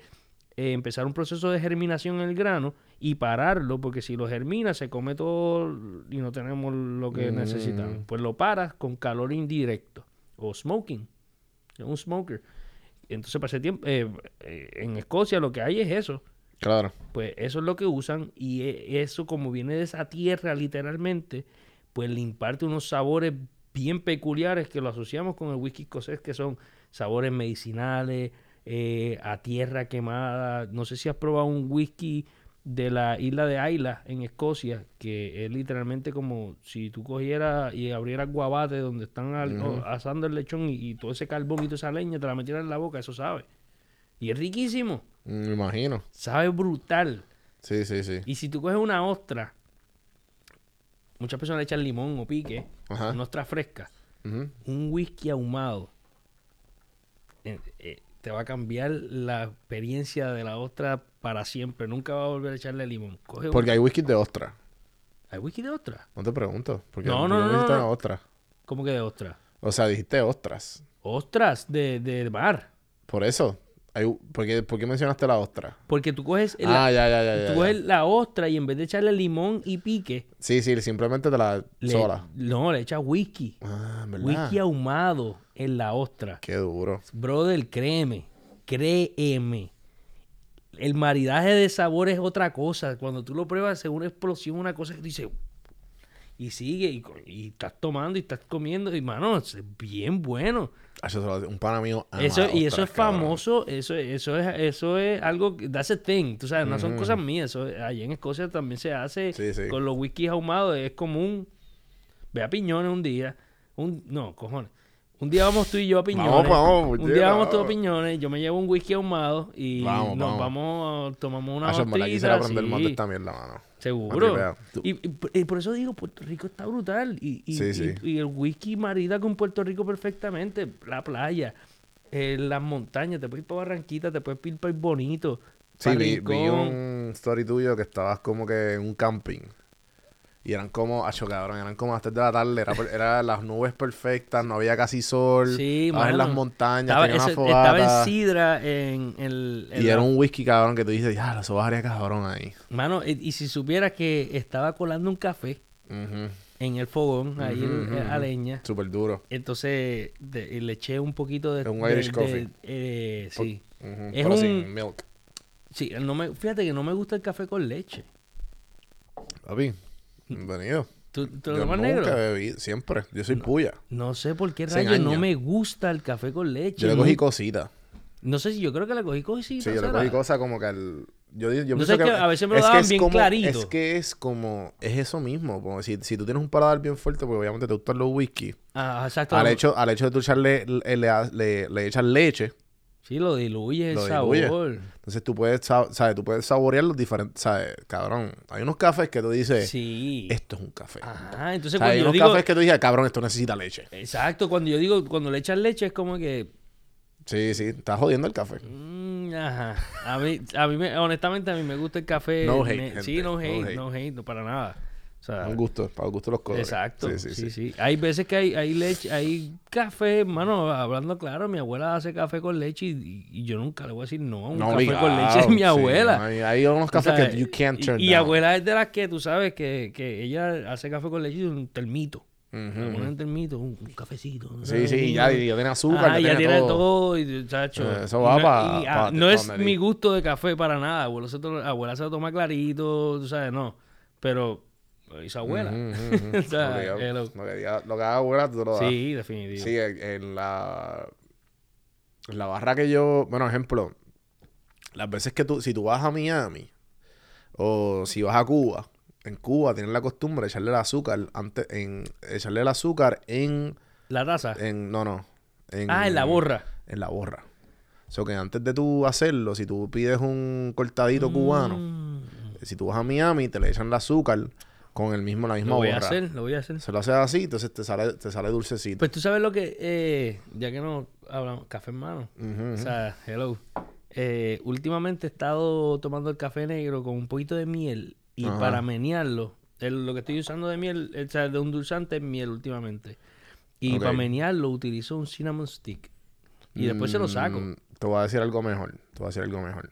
D: eh, empezar un proceso de germinación en el grano y pararlo, porque si lo germina se come todo y no tenemos lo que
A: Mm.
D: necesitamos. Pues lo paras con calor indirecto o smoking. Es un smoker. Entonces, para ese tiempo, eh, eh, en Escocia lo que hay es eso.
A: Claro.
D: Pues eso es lo que usan y e- eso como viene de esa tierra literalmente, pues le imparte unos sabores bien peculiares que lo asociamos con el whisky escocés, que son sabores medicinales, eh, a tierra quemada. No sé si has probado un whisky de la isla de Isla en Escocia, que es literalmente como si tú cogieras y abrieras guabate donde están al- asando el lechón y, y todo ese carbón y toda esa leña te la metieras en la boca, eso sabe. Y es riquísimo,
A: Mm, Me imagino.
D: sabe brutal.
A: Sí, sí, sí.
D: Y si tú coges una ostra, muchas personas le echan limón o pique,
A: Ajá.
D: una ostra fresca, un whisky ahumado, eh, eh, te va a cambiar la experiencia de la ostra para siempre. Nunca va a volver a echarle limón. Coge un-
A: Porque hay whisky de ostra.
D: ¿Hay whisky de ostra?
A: No te pregunto. Porque
D: No,
A: ¿por
D: no, no, no, no.
A: ostra?
D: ¿Cómo que de ostra?
A: O sea, dijiste ostras.
D: Ostras de, de mar.
A: Por eso. Hay ¿por, qué, por qué mencionaste la ostra?
D: Porque tú coges, el-
A: Ah, ya, ya, ya.
D: tú coges la ostra y en vez de echarle limón y pique,
A: Sí, sí, simplemente te la
D: le,
A: sola.
D: no, le echas whisky.
A: Ah, ¿verdad?
D: Whisky ahumado en la ostra.
A: Qué duro.
D: Brother, créeme, créeme. El maridaje de sabor es otra cosa. Cuando tú lo pruebas es una explosión, una cosa que tú dices... Y sigue, y, y estás tomando y estás comiendo. Y, mano, es bien bueno.
A: Ah, eso hace- un pana mío. ama
D: Eso, y eso es
A: cabrón.
D: famoso, eso, eso es, eso es algo, que- that's a thing, tú sabes, no son cosas mías, eso, allá en Escocia también se hace
A: Sí, sí.
D: con los whiskies ahumados, es común, ve a Piñones un día, un, no, cojones, un día vamos tú y yo a Piñones,
A: Vamos, vamos,
D: un día vamos todos a. Piñones, yo me llevo un whisky ahumado y
A: Vamos,
D: nos
A: vamos.
D: tomamos una
A: Ah, quisiera más de
D: sí.
A: esta mierda, mano.
D: Seguro. Y, y por- y por eso digo, Puerto Rico está brutal. Y, y,
A: Sí, sí.
D: y- y el whisky marida con Puerto Rico perfectamente. La playa, eh, las montañas, te puedes ir para Barranquita, te puedes ir para el bonito.
A: Sí, vi, vi un story tuyo que estabas como que en un camping. Y eran como, acho cabrón, eran como a las 3 de la tarde, era, era las nubes perfectas, no había casi sol,
D: Sí,
A: estabas en las montañas,
D: Estaba,
A: tenía una
D: ese- estaba en Sidra en el... en
A: y
D: la-
A: era un whisky cabrón que tú dices, ya, eso bajaría cabrón ahí.
D: Mano, y, y si supieras que estaba colando un café en el fogón, ahí en-
A: ujú,
D: a leña.
A: Súper duro.
D: Entonces de- le eché un poquito de...
A: Un
D: de-
A: Irish
D: de-
A: coffee.
D: eh, sí. Es
A: Pero
D: un-
A: sin milk.
D: Sí, no me, fíjate que no me gusta el café con leche.
A: Papi, bienvenido.
D: ¿Tú, tú lo
A: Yo nunca
D: negro?
A: bebido, siempre. Yo soy puya.
D: No sé por qué rayos no me gusta el café con leche.
A: Yo le
D: no,
A: cosí cosita.
D: no sé si yo creo que le cogí cosita.
A: Sí, yo le cogí cosa como que al... Yo, yo
D: No sé, que a veces me lo daban bien
A: como,
D: clarito.
A: Es que es como... Es eso mismo. Como si, si tú tienes un paladar bien fuerte, pues obviamente te gustan los whisky.
D: Ah, exacto.
A: Al hecho, al hecho de tú echarle... Le, le, le- le echas leche.
D: Sí, lo diluye el sabor.
A: Entonces tú puedes, sa- ¿sabes? Tú puedes saborear los diferentes... ¿Sabes? Cabrón. Hay unos cafés que tú dices...
D: Sí.
A: Esto es un café.
D: Ajá, entonces
A: hay
D: cuando yo
A: unos
D: digo...
A: cafés que tú dices, cabrón, esto necesita leche.
D: Exacto, cuando yo digo, cuando le echas leche es como que...
A: Sí, sí. Estás jodiendo el café.
D: mm, ajá. A mí, a mí me, honestamente, a mí me gusta el café.
A: No hate,
D: me- Sí, no
A: no
D: hate,
A: hate.
D: no hate, no para nada. O sea,
A: Un gusto. Para el gusto los colores.
D: Exacto.
A: Sí, sí, sí.
D: Hay veces que hay, hay leche, hay café, mano, hablando claro, mi abuela hace café con leche y, y yo nunca le voy a decir no a un
A: No
D: café con leche de mi abuela.
A: no, hay, hay unos
D: O
A: cafés
D: sea,
A: que you can't turn
D: y,
A: down.
D: abuela es de las que tú sabes que, que ella hace café con leche y un termito.
A: Ujú.
D: ponen un termito, un, un cafecito. ¿no?
A: Sí, sí, ya, ya tiene azúcar,
D: Ajá,
A: ya
D: ya
A: tiene
D: tiene
A: todo.
D: todo. y, chacho,
A: Eh, eso va
D: no-
A: pa-
D: y,
A: pa-
D: ah, no es mi gusto de café para nada. Abuelo se abuela se lo toma clarito, tú sabes, no. Pero lo hizo abuela. O sea.
A: Lo que diga- lo que haga abuela, tú lo das.
D: Sí, definitivo.
A: Sí, en, en la... En la barra que yo... Bueno, ejemplo. Las veces que tú... Si tú vas a Miami o si vas a Cuba, en Cuba tienen la costumbre de echarle el azúcar antes... En, echarle el azúcar en...
D: La taza.
A: en no, no. En,
D: ah, en la borra.
A: En la borra. O sea, que antes de tú hacerlo, si tú pides un cortadito cubano,
D: Mm,
A: si tú vas a Miami, te le echan el azúcar con el mismo, la misma
D: lo voy a hacer, lo voy a hacer.
A: Se lo haces así, entonces te sale, te sale dulcecito.
D: Pues tú sabes lo que, eh, ya que no hablamos, café en mano. O sea, hello. Eh, últimamente he estado tomando el café negro con un poquito de miel y
A: Ajá.
D: para menearlo, el- lo que estoy usando de miel, o sea, de un dulzante es miel últimamente. Y para menearlo utilizo un cinnamon stick. Y después se lo saco.
A: Mm, Te voy a decir algo mejor. Te voy a decir algo mejor.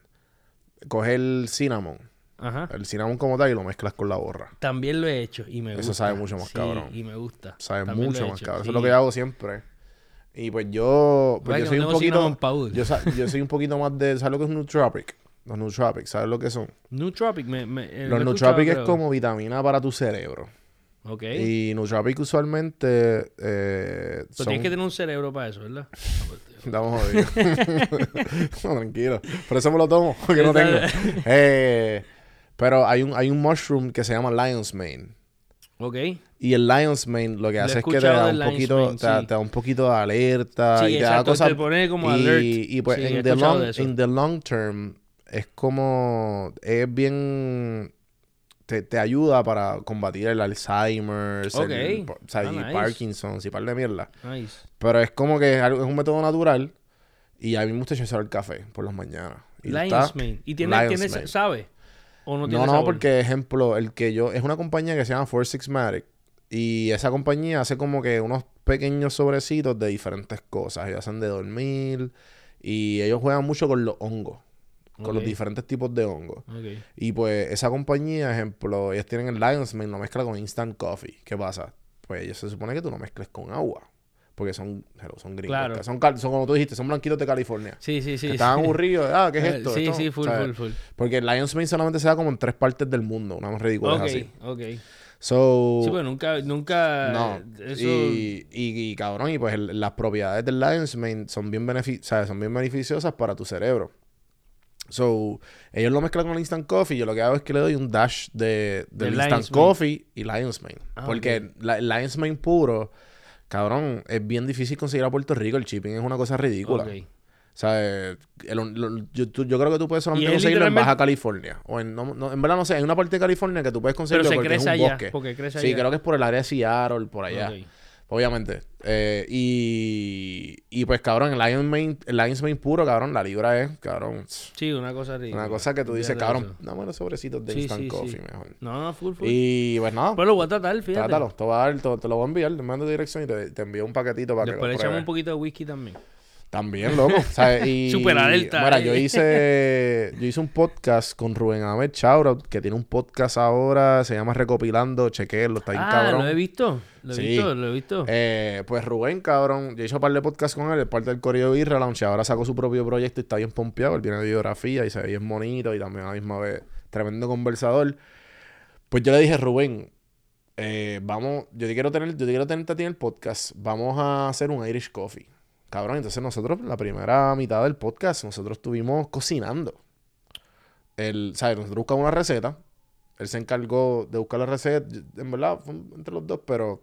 A: Coge el cinnamon,
D: Ajá.
A: el cinnamon como tal, y lo mezclas con la borra.
D: También lo he hecho y me
A: Eso
D: gusta.
A: sabe mucho más
D: Sí,
A: cabrón.
D: y me gusta.
A: Sabe
D: También
A: mucho
D: he
A: más cabrón. Eso es lo que yo hago siempre. Y pues yo, pues yo soy un poquito, yo, soy un poquito más de, ¿sabes lo que es nootropic? Los nootropics, ¿sabes lo que son?
D: Nootropic, me, me, eh,
A: Los nootropic es como vitamina para tu cerebro.
D: Ok.
A: Y nootropic usualmente eh, son...
D: tienes que tener un cerebro para eso, ¿verdad?
A: Estamos jodidos. no, tranquilo. Por eso me lo tomo, porque no tengo. Eh, pero hay un, hay un mushroom que se llama Lion's Mane.
D: ok.
A: Y el Lion's Mane lo que hace es que te da un
D: Lion's
A: poquito,
D: Mane,
A: te, da-
D: sí.
A: te da un poquito de alerta
D: Sí,
A: y te da
D: exacto,
A: cosas.
D: te pone como
A: y,
D: alert.
A: y pues
D: Sí,
A: en, the long, in the long term es como es bien te, te ayuda para combatir el Alzheimer,
D: Ok.
A: el, o sea,
D: Ah,
A: y
D: nice.
A: Parkinson, y par de mierda.
D: Nice.
A: Pero es como que es, un método natural y a mí me gusta echarse el café por las mañanas. Y
D: Lion's
A: está-
D: Mane. ¿Y tiene,
A: Lion's
D: tiene-
A: Mane.
D: sabe? ¿O no tiene
A: No, no,
D: sabor?
A: porque ejemplo, el que yo es una compañía que se llama Four Six Matic y esa compañía hace como que unos pequeños sobrecitos de diferentes cosas. Ellos hacen de dormir Y ellos juegan mucho con los hongos. Con los diferentes tipos de hongos. Y pues esa compañía, ejemplo, ellos tienen el Lions Mane, lo mezcla con Instant Coffee. ¿Qué pasa? Pues ellos se supone que tú lo mezcles con agua. Porque son, hello, son gringos.
D: Claro.
A: Son, son, como tú dijiste, son blanquitos de California.
D: Sí, sí, sí.
A: que
D: sí.
A: estaban aburridos. Ah, ¿qué es
D: Eh,
A: esto?
D: Sí,
A: Esto,
D: sí, full,
A: ¿sabes?
D: full, full.
A: Porque el Lions Mane solamente se da como en tres partes del mundo. Una más ridícula
D: Ok,
A: así.
D: ok.
A: So,
D: Sí, pues nunca, nunca...
A: no.
D: Eso...
A: Y, y, y, cabrón, y pues el- las propiedades del Lions Mane son bien, ¿sabes? son bien beneficiosas para tu cerebro. So, ellos lo mezclan con Instant Coffee. Yo lo que hago es que le doy un dash de, del Instant. Coffee y Lions Mane.
D: Ah,
A: Porque la- el Lions Mane puro, cabrón, es bien difícil conseguir a Puerto Rico. El shipping es una cosa ridícula.
D: Ok.
A: O sea, eh, el- yo, tú- yo creo que tú puedes solamente
D: es
A: conseguirlo en Baja California. O en, no, no, en verdad no sé, hay una parte de California que tú puedes conseguirlo
D: se
A: porque es
D: crece
A: un
D: allá,
A: bosque.
D: porque crece
A: Sí,
D: allá.
A: creo que es por el área de Seattle, por allá.
D: Ok.
A: Obviamente. Eh, y, y pues, cabrón, el Lions Mane, el Lions Mane puro, cabrón, la libra es, cabrón,
D: Sí, una cosa ridícula.
A: una cosa que tú dices, cabrón, dame los sobrecitos de
D: Sí,
A: Instant
D: sí,
A: Coffee
D: sí.
A: mejor.
D: No, no, full, full.
A: Y pues nada,
D: Pues lo voy a tratar, fíjate.
A: trátalo, te, voy a dar, te, te lo voy a enviar, te mando dirección y te, te envío un paquetito para
D: Después le
A: que lo
D: echamos
A: pruebes.
D: un poquito de whisky también.
A: También, loco. ¿sabes? Y,
D: Super alerta,
A: Mira, yo hice, yo hice un podcast con Rubén Ahmed Shoutout, que tiene un podcast ahora, se llama Recopilando, chequenlo, está bien
D: ah,
A: cabrón.
D: lo he visto. Lo he
A: Sí.
D: visto, lo he visto.
A: Eh, pues Rubén, cabrón, yo hice un par de podcasts con él, es parte del Correo Birra Lounge, ahora sacó su propio proyecto y está bien pompeado, él viene de biografía y se ve bien bonito y también a la misma vez tremendo conversador. Pues yo le dije, Rubén, eh, vamos, yo te quiero tener, yo te quiero tenerte a ti en el podcast, vamos a hacer un Irish Coffee. Cabrón, entonces nosotros, la primera mitad del podcast, nosotros estuvimos cocinando. El, ¿sabes? Nosotros buscamos una receta. Él se encargó de buscar la receta. En verdad, fue entre los dos, pero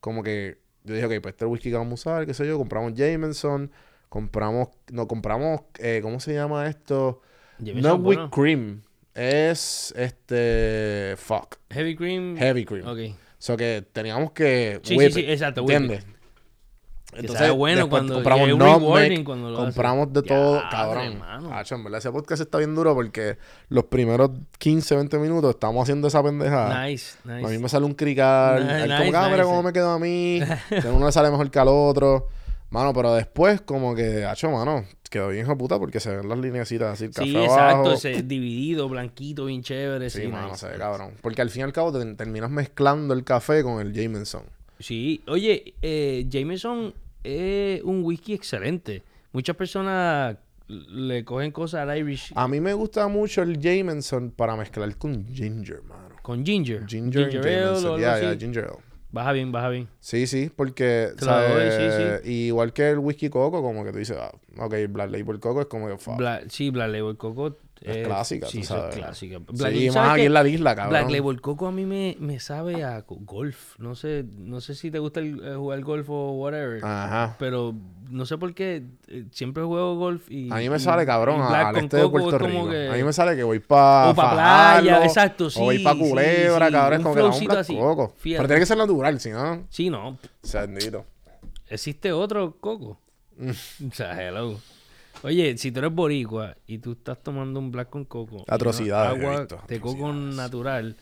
A: como que yo dije, ok, pues este whisky que vamos a usar, qué sé yo. Compramos Jameson, compramos, no, compramos, eh, ¿cómo se llama esto?
D: Jameson,
A: no
D: bueno.
A: whipped cream, es este, fuck,
D: Heavy cream.
A: heavy cream.
D: Ok.
A: O sea que teníamos que
D: Sí,
A: whip
D: sí, sí, exacto,
A: ¿Entiendes?
D: Que sabe bueno cuando-
A: compramos
D: cuando lo
A: compramos de todo,
D: Diadre,
A: cabrón. Hacho, en verdad, ese podcast está bien duro porque los primeros 15, 20 minutos estamos haciendo esa pendejada.
D: Nice, nice.
A: A mí me sale un crical.
D: Nice, nice,
A: como ah, mira
D: nice.
A: cómo me quedó a mí. Que uno le sale mejor que al otro. Mano, pero después como que, hacho, mano, quedó bien hijo puta porque se ven las lineecitas así, el café
D: Sí,
A: abajo.
D: exacto. Ese dividido, blanquito, bien chévere.
A: Sí,
D: Sí,
A: mano, se ve cabrón. Porque al fin y al cabo te- terminas mezclando el café con el Jameson.
D: Sí, oye, eh, Jameson es un whisky excelente. Muchas personas le cogen cosas al Irish
A: A mí me gusta mucho el Jameson para mezclar con ginger, mano.
D: con ginger.
A: Ginger, and
D: ale
A: Jameson.
D: así.
A: ginger ale.
D: Baja bien, baja bien.
A: Sí, sí, porque,
D: doy,
A: ¿sabes?
D: sí,
A: igual que el whisky coco, como que tú dices, ah, ok, Black Label Coco es como que.
D: Bla- sí, Black Label Coco.
A: Es clásica,
D: Sí,
A: tú sabes.
D: clásica.
A: Sí,
D: Black-
A: más
D: ¿sabes
A: aquí en la isla, cabrón.
D: Black Label Coco a mí me, me sabe a go- golf. No sé, no sé si te gusta el- eh, jugar golf o whatever.
A: Ajá.
D: Pero no sé por qué eh, siempre juego golf y.
A: A mí me
D: y-
A: sale, cabrón,
D: Black
A: al este de Puerto Rico.
D: que-
A: A mí me sale que voy para
D: O pa' playa, exacto, sí,
A: O voy para Culebra,
D: sí,
A: cabrón. Es como que un Black
D: así,
A: Coco.
D: fíjate.
A: Pero tiene que ser natural, si no,
D: Sí, no.
A: sandito.
D: Existe otro coco. o sea, hello. Oye, si tú eres boricua y tú estás tomando un black con coco.
A: he
D: Agua
A: visto,
D: de coco natural.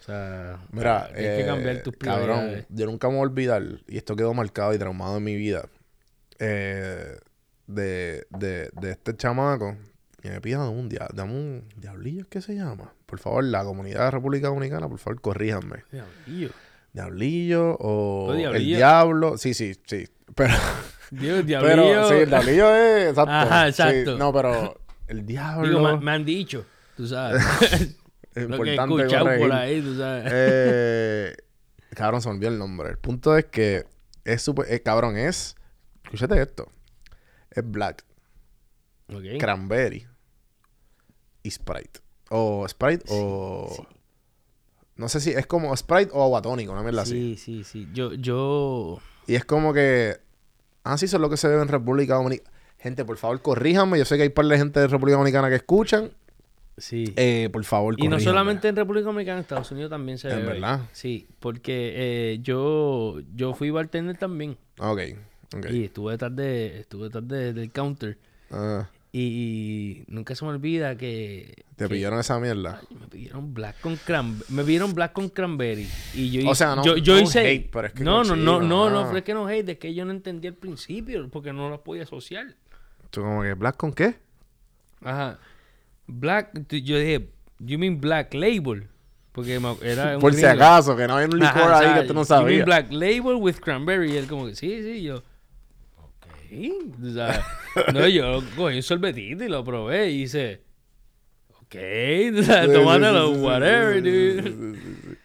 D: O sea,
A: Mira,
D: tienes que
A: eh,
D: cambiar tus
A: cabrón,
D: prioridades.
A: yo nunca me voy a olvidar, y esto quedó marcado y traumado en mi vida, eh, de, de, de este chamaco que me pide dame un, dia- dame un diablillo, ¿qué se llama? Por favor, la comunidad de República Dominicana, por favor, corríjanme.
D: Diablillo.
A: Diablillo o el diablo, sí, sí, sí, pero,
D: Dios, diablillo.
A: sí, el diablillo es, exacto,
D: Ajá,
A: sí,
D: exacto.
A: no, pero el diablo
D: Digo, me, me han dicho, tú sabes.
A: es
D: Lo que he por ahí, tú sabes.
A: Eh, cabrón, se me olvidó el nombre. El punto es que es súper. eh, cabrón, es. Escúchate esto. Es Black,
D: Ok.
A: Cranberry y Sprite. O Sprite o. No sé si es como Sprite o agua tónica, una mierda así.
D: Sí, sí, sí. Yo, yo...
A: Y es como que. Ah, sí, eso es lo que se ve en República Dominicana. Gente, por favor, corríjanme. Yo sé que hay par de gente de República Dominicana que escuchan.
D: Sí.
A: Eh, por favor,
D: Y no
A: corríjanme.
D: solamente en República Dominicana, en Estados Unidos también se
A: ¿En
D: ve.
A: verdad?
D: Sí, porque eh, yo, yo fui bartender también.
A: Ok, ok.
D: Y estuve detrás, de, estuve detrás de- del counter.
A: Ah,
D: Y, nunca se me olvida que...
A: te
D: que-
A: pillaron esa mierda.
D: Ay, me pidieron black con cranberry. Me pidieron black con cranberry. Y yo
A: O sea, no-
D: yo, yo
A: no
D: hice...
A: hate, pero es que
D: no, no, no, no, no, pero es que no hate, es que yo no entendí al principio porque no lo podía asociar.
A: Tú como que, ¿black con qué?
D: Ajá. Black, yo dije, you mean Black Label. Porque era un
A: Por si
D: gringo.
A: acaso, que no hay un licor
D: Ajá, o
A: ahí
D: sea,
A: que tú no
D: you mean
A: sabías.
D: Black Label with cranberry. Y él como que, sí, sí, yo. Ok. O sea, no, yo cogí un sorbetito y lo probé y hice. Ok. O sea,
A: Sí,
D: tomátelo,
A: sí,
D: whatever,
A: sí,
D: dude.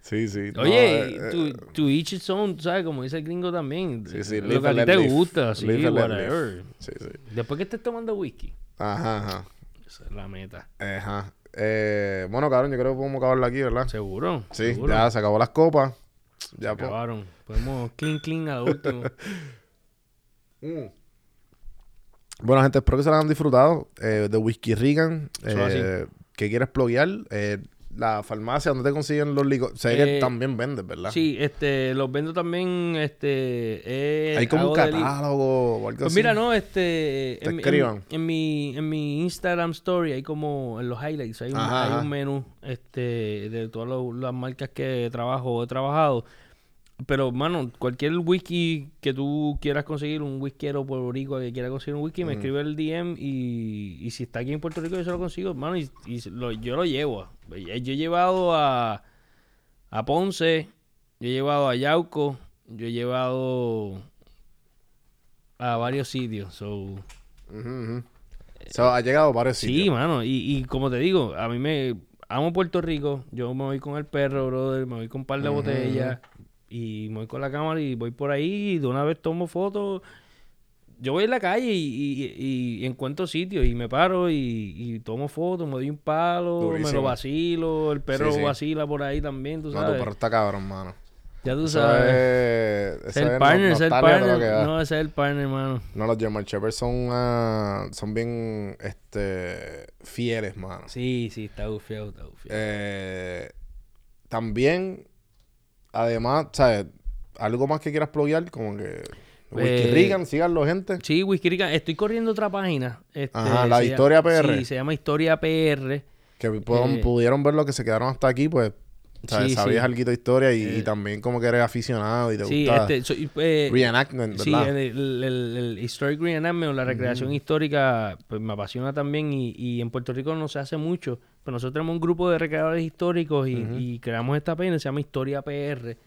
A: sí, sí, no,
D: Oye,
A: eh,
D: tu,
A: eh,
D: tu each its own, ¿sabes? Como dice el gringo también.
A: Sí, sí,
D: lo que a ti te gusta, sí,
A: live.
D: whatever.
A: Sí, sí.
D: Después que estés tomando whisky.
A: Ajá, ajá.
D: Esa es la meta.
A: Ajá. Eh, bueno, cabrón, yo creo que podemos acabarla aquí, ¿verdad?
D: ¿Seguro?
A: Sí,
D: ¿Seguro?
A: ya se acabó las copas. Ya, pues.
D: Acabaron. Podemos clean, clean a lo último.
A: Mm. Bueno, gente, espero que se la hayan disfrutado. Eh, de Whisky Regan. Eh, ¿Qué quieres pluguear? Eh, la farmacia, ¿dónde te consiguen los licores? Sé que
D: Eh,
A: también vendes, ¿verdad?
D: Sí, este, los vendo también, este, eh,
A: Hay como un catálogo o algo
D: Pues
A: así.
D: mira, no, este,
A: Te
D: en,
A: escriban.
D: en, en mi, en mi Instagram story hay como, en los highlights, hay un,
A: Ajá,
D: hay
A: ajá.
D: un menú, este, de todas las marcas que trabajo o he trabajado. Pero, mano, cualquier whisky que tú quieras conseguir, un whiskero boricua que quiera conseguir un whisky, me escribe el DM y, y si está aquí en Puerto Rico yo se lo consigo, mano, y, y lo- yo lo llevo. Yo he llevado a, a Ponce, yo he llevado a Yauco, yo he llevado a varios sitios. So,
A: ha llegado a varios
D: sí,
A: sitios.
D: mano, y, y como te digo, a mí me amo Puerto Rico, yo me voy con el perro, brother, me voy con un par de botellas y me voy con la cámara y voy por ahí y de una vez tomo fotos. Yo voy en la calle y, y- y encuentro sitios y me paro y, y tomo fotos, me doy un palo, me
A: Durísimo.
D: lo vacilo, el perro
A: Sí, sí.
D: vacila por ahí también, tú
A: No, tu
D: sabes.
A: perro está cabrón, mano.
D: ya tú sabes.
A: es...
D: El partner, es el partner. No, ese es el partner, hermano.
A: No, los German Shepherds son, ah, son bien este, fieles, mano.
D: Sí, sí, está bufiado, está bufiado.
A: Eh, también, además, ¿sabes? Algo más que quieras pluguear, como que... Whisky
D: Eh,
A: Regan, síganlo, gente.
D: Sí, Whisky Rica. Estoy corriendo otra página. este,
A: Ajá, la Historia
D: llama-
A: PR.
D: Sí, se llama Historia PR.
A: Que puedan-
D: eh,
A: pudieron ver lo que se quedaron hasta aquí, pues... ¿sabes?
D: Sí,
A: Sabías
D: sí.
A: algo de historia y, y
D: Eh,
A: también como que eres aficionado y te
D: Sí,
A: gusta
D: este, soy, eh,
A: reenactment,
D: sí,
A: ¿verdad?
D: el, el, el- el Historic Reenactment o la recreación histórica, pues me apasiona también y, y en Puerto Rico no se hace mucho. Pero nosotros tenemos un grupo de recreadores históricos y, y creamos esta página, se llama Historia PR.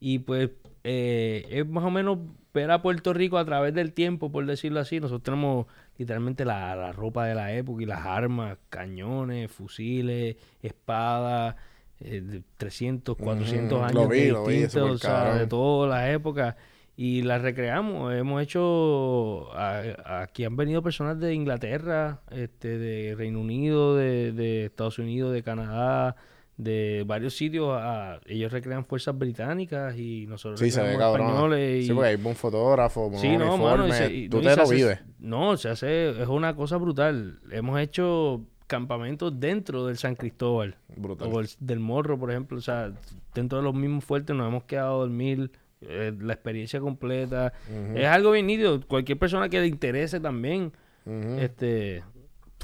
D: Y pues eh, es más o menos ver a Puerto Rico a través del tiempo, por decirlo así. Nosotros tenemos literalmente la, la ropa de la época y las armas, cañones, fusiles, espadas, eh, de 300, 400
A: Ujú,
D: años
A: vi,
D: distintos, o sea, de todas las épocas. Y las recreamos. Hemos hecho. a- aquí han venido personas de Inglaterra, este, de Reino Unido, de, de Estados Unidos, de Canadá, de varios sitios. a- ellos recrean fuerzas británicas y nosotros
A: Sí, se ve cabrón.
D: españoles.
A: Sí,
D: y-
A: porque hay buen fotógrafo, buen
D: Sí, no, mano. y
A: uniforme.
D: se- y-
A: Tú
D: no,
A: te lo
D: hace-
A: vives.
D: No, se hace. Es una cosa brutal. Hemos hecho campamentos dentro del San Cristóbal.
A: Brutal.
D: O el- del Morro, por ejemplo. O sea, dentro de los mismos fuertes nos hemos quedado a dormir. eh, la experiencia completa. Es algo bien nítido. Cualquier persona que le interese también este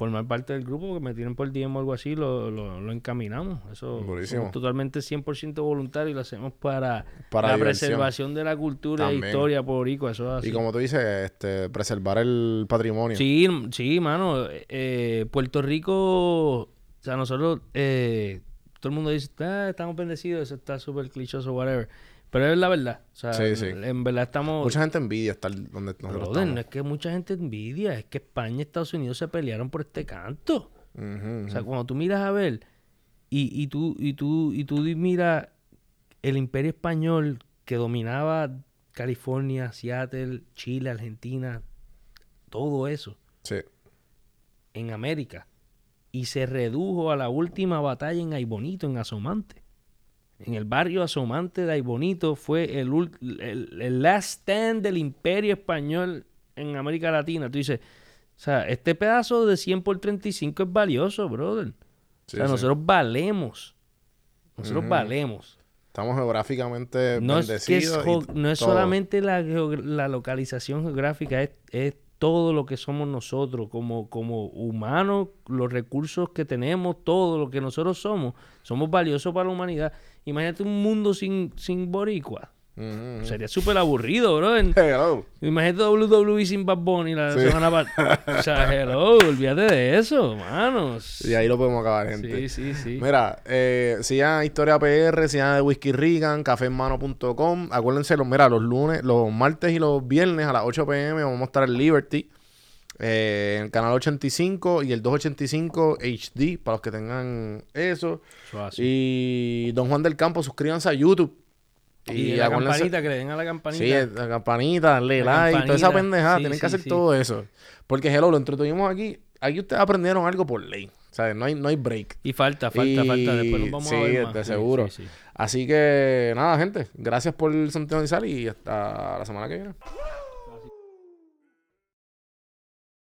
D: formar parte del grupo, que me tienen por DM o algo así, lo, lo, lo encaminamos. Eso somos totalmente 100% voluntario y lo hacemos para,
A: Para
D: la
A: diversión.
D: preservación de la cultura
A: También.
D: e historia boricua. Eso es así.
A: Y como tú dices, este, preservar el patrimonio.
D: Sí, sí, mano. eh, Puerto Rico, o sea, nosotros, eh, todo el mundo dice, "Ah, estamos bendecidos, eso está súper clichoso, whatever. Pero es la verdad. O sea,
A: Sí, sí.
D: en verdad estamos...
A: Mucha gente envidia estar donde nosotros
D: Brother,
A: estamos.
D: no es que mucha gente envidia, es que España y Estados Unidos se pelearon por este canto. O sea, cuando tú miras a ver y, y tú y tú y tú miras el imperio español que dominaba California, Seattle, Chile, Argentina, todo eso
A: Sí.
D: en América y se redujo a la última batalla en Aibonito, en Asomante. En el barrio Asomante de Aibonito fue el, el, el last stand del imperio español en América Latina. Tú dices, o sea, este pedazo de 100 por 35 es valioso, brother.
A: Sí,
D: o sea,
A: sí.
D: nosotros valemos. Nosotros
A: Ujú.
D: valemos.
A: Estamos geográficamente
D: No es, que es,
A: bendecidos.
D: no es solamente la, la localización geográfica, es, es todo lo que somos nosotros como, como humanos, los recursos que tenemos, todo lo que nosotros somos, somos valiosos para la humanidad. Imagínate un mundo sin, sin boricua. Sería súper aburrido, bro. En-
A: Hello.
D: Imagínate WWE sin Bad Bunny la
A: Sí.
D: semana pasada. O sea, hello, olvídate de eso, manos.
A: Y ahí lo podemos acabar, gente.
D: Sí, sí, sí.
A: Mira, eh, sigan Historia PR, sigan de Whisky Regan, cafehermano.com. Acuérdense, los, mira, los lunes, los martes y los viernes a las 8 pm vamos a estar en Liberty. eh, en el canal 85 y el 285 HD para los que tengan eso.
D: Eso.
A: Y Don Juan del Campo, suscríbanse a YouTube.
D: Y, la
A: acuérdense-
D: campanita, que le den a la campanita.
A: Sí, la campanita, darle
D: La
A: like, toda esa
D: campanita.
A: pendejada.
D: Sí,
A: Tienen que
D: sí,
A: hacer
D: sí.
A: todo eso. Porque, hello, lo entretuvimos aquí. Aquí ustedes aprendieron algo por ley. O sea, no hay, no hay break.
D: Y falta, falta,
A: Y-
D: falta. Después nos vamos a ver más.
A: de seguro.
D: sí, sí.
A: Así que, nada, gente. Gracias por sintonizar y hasta la semana que viene.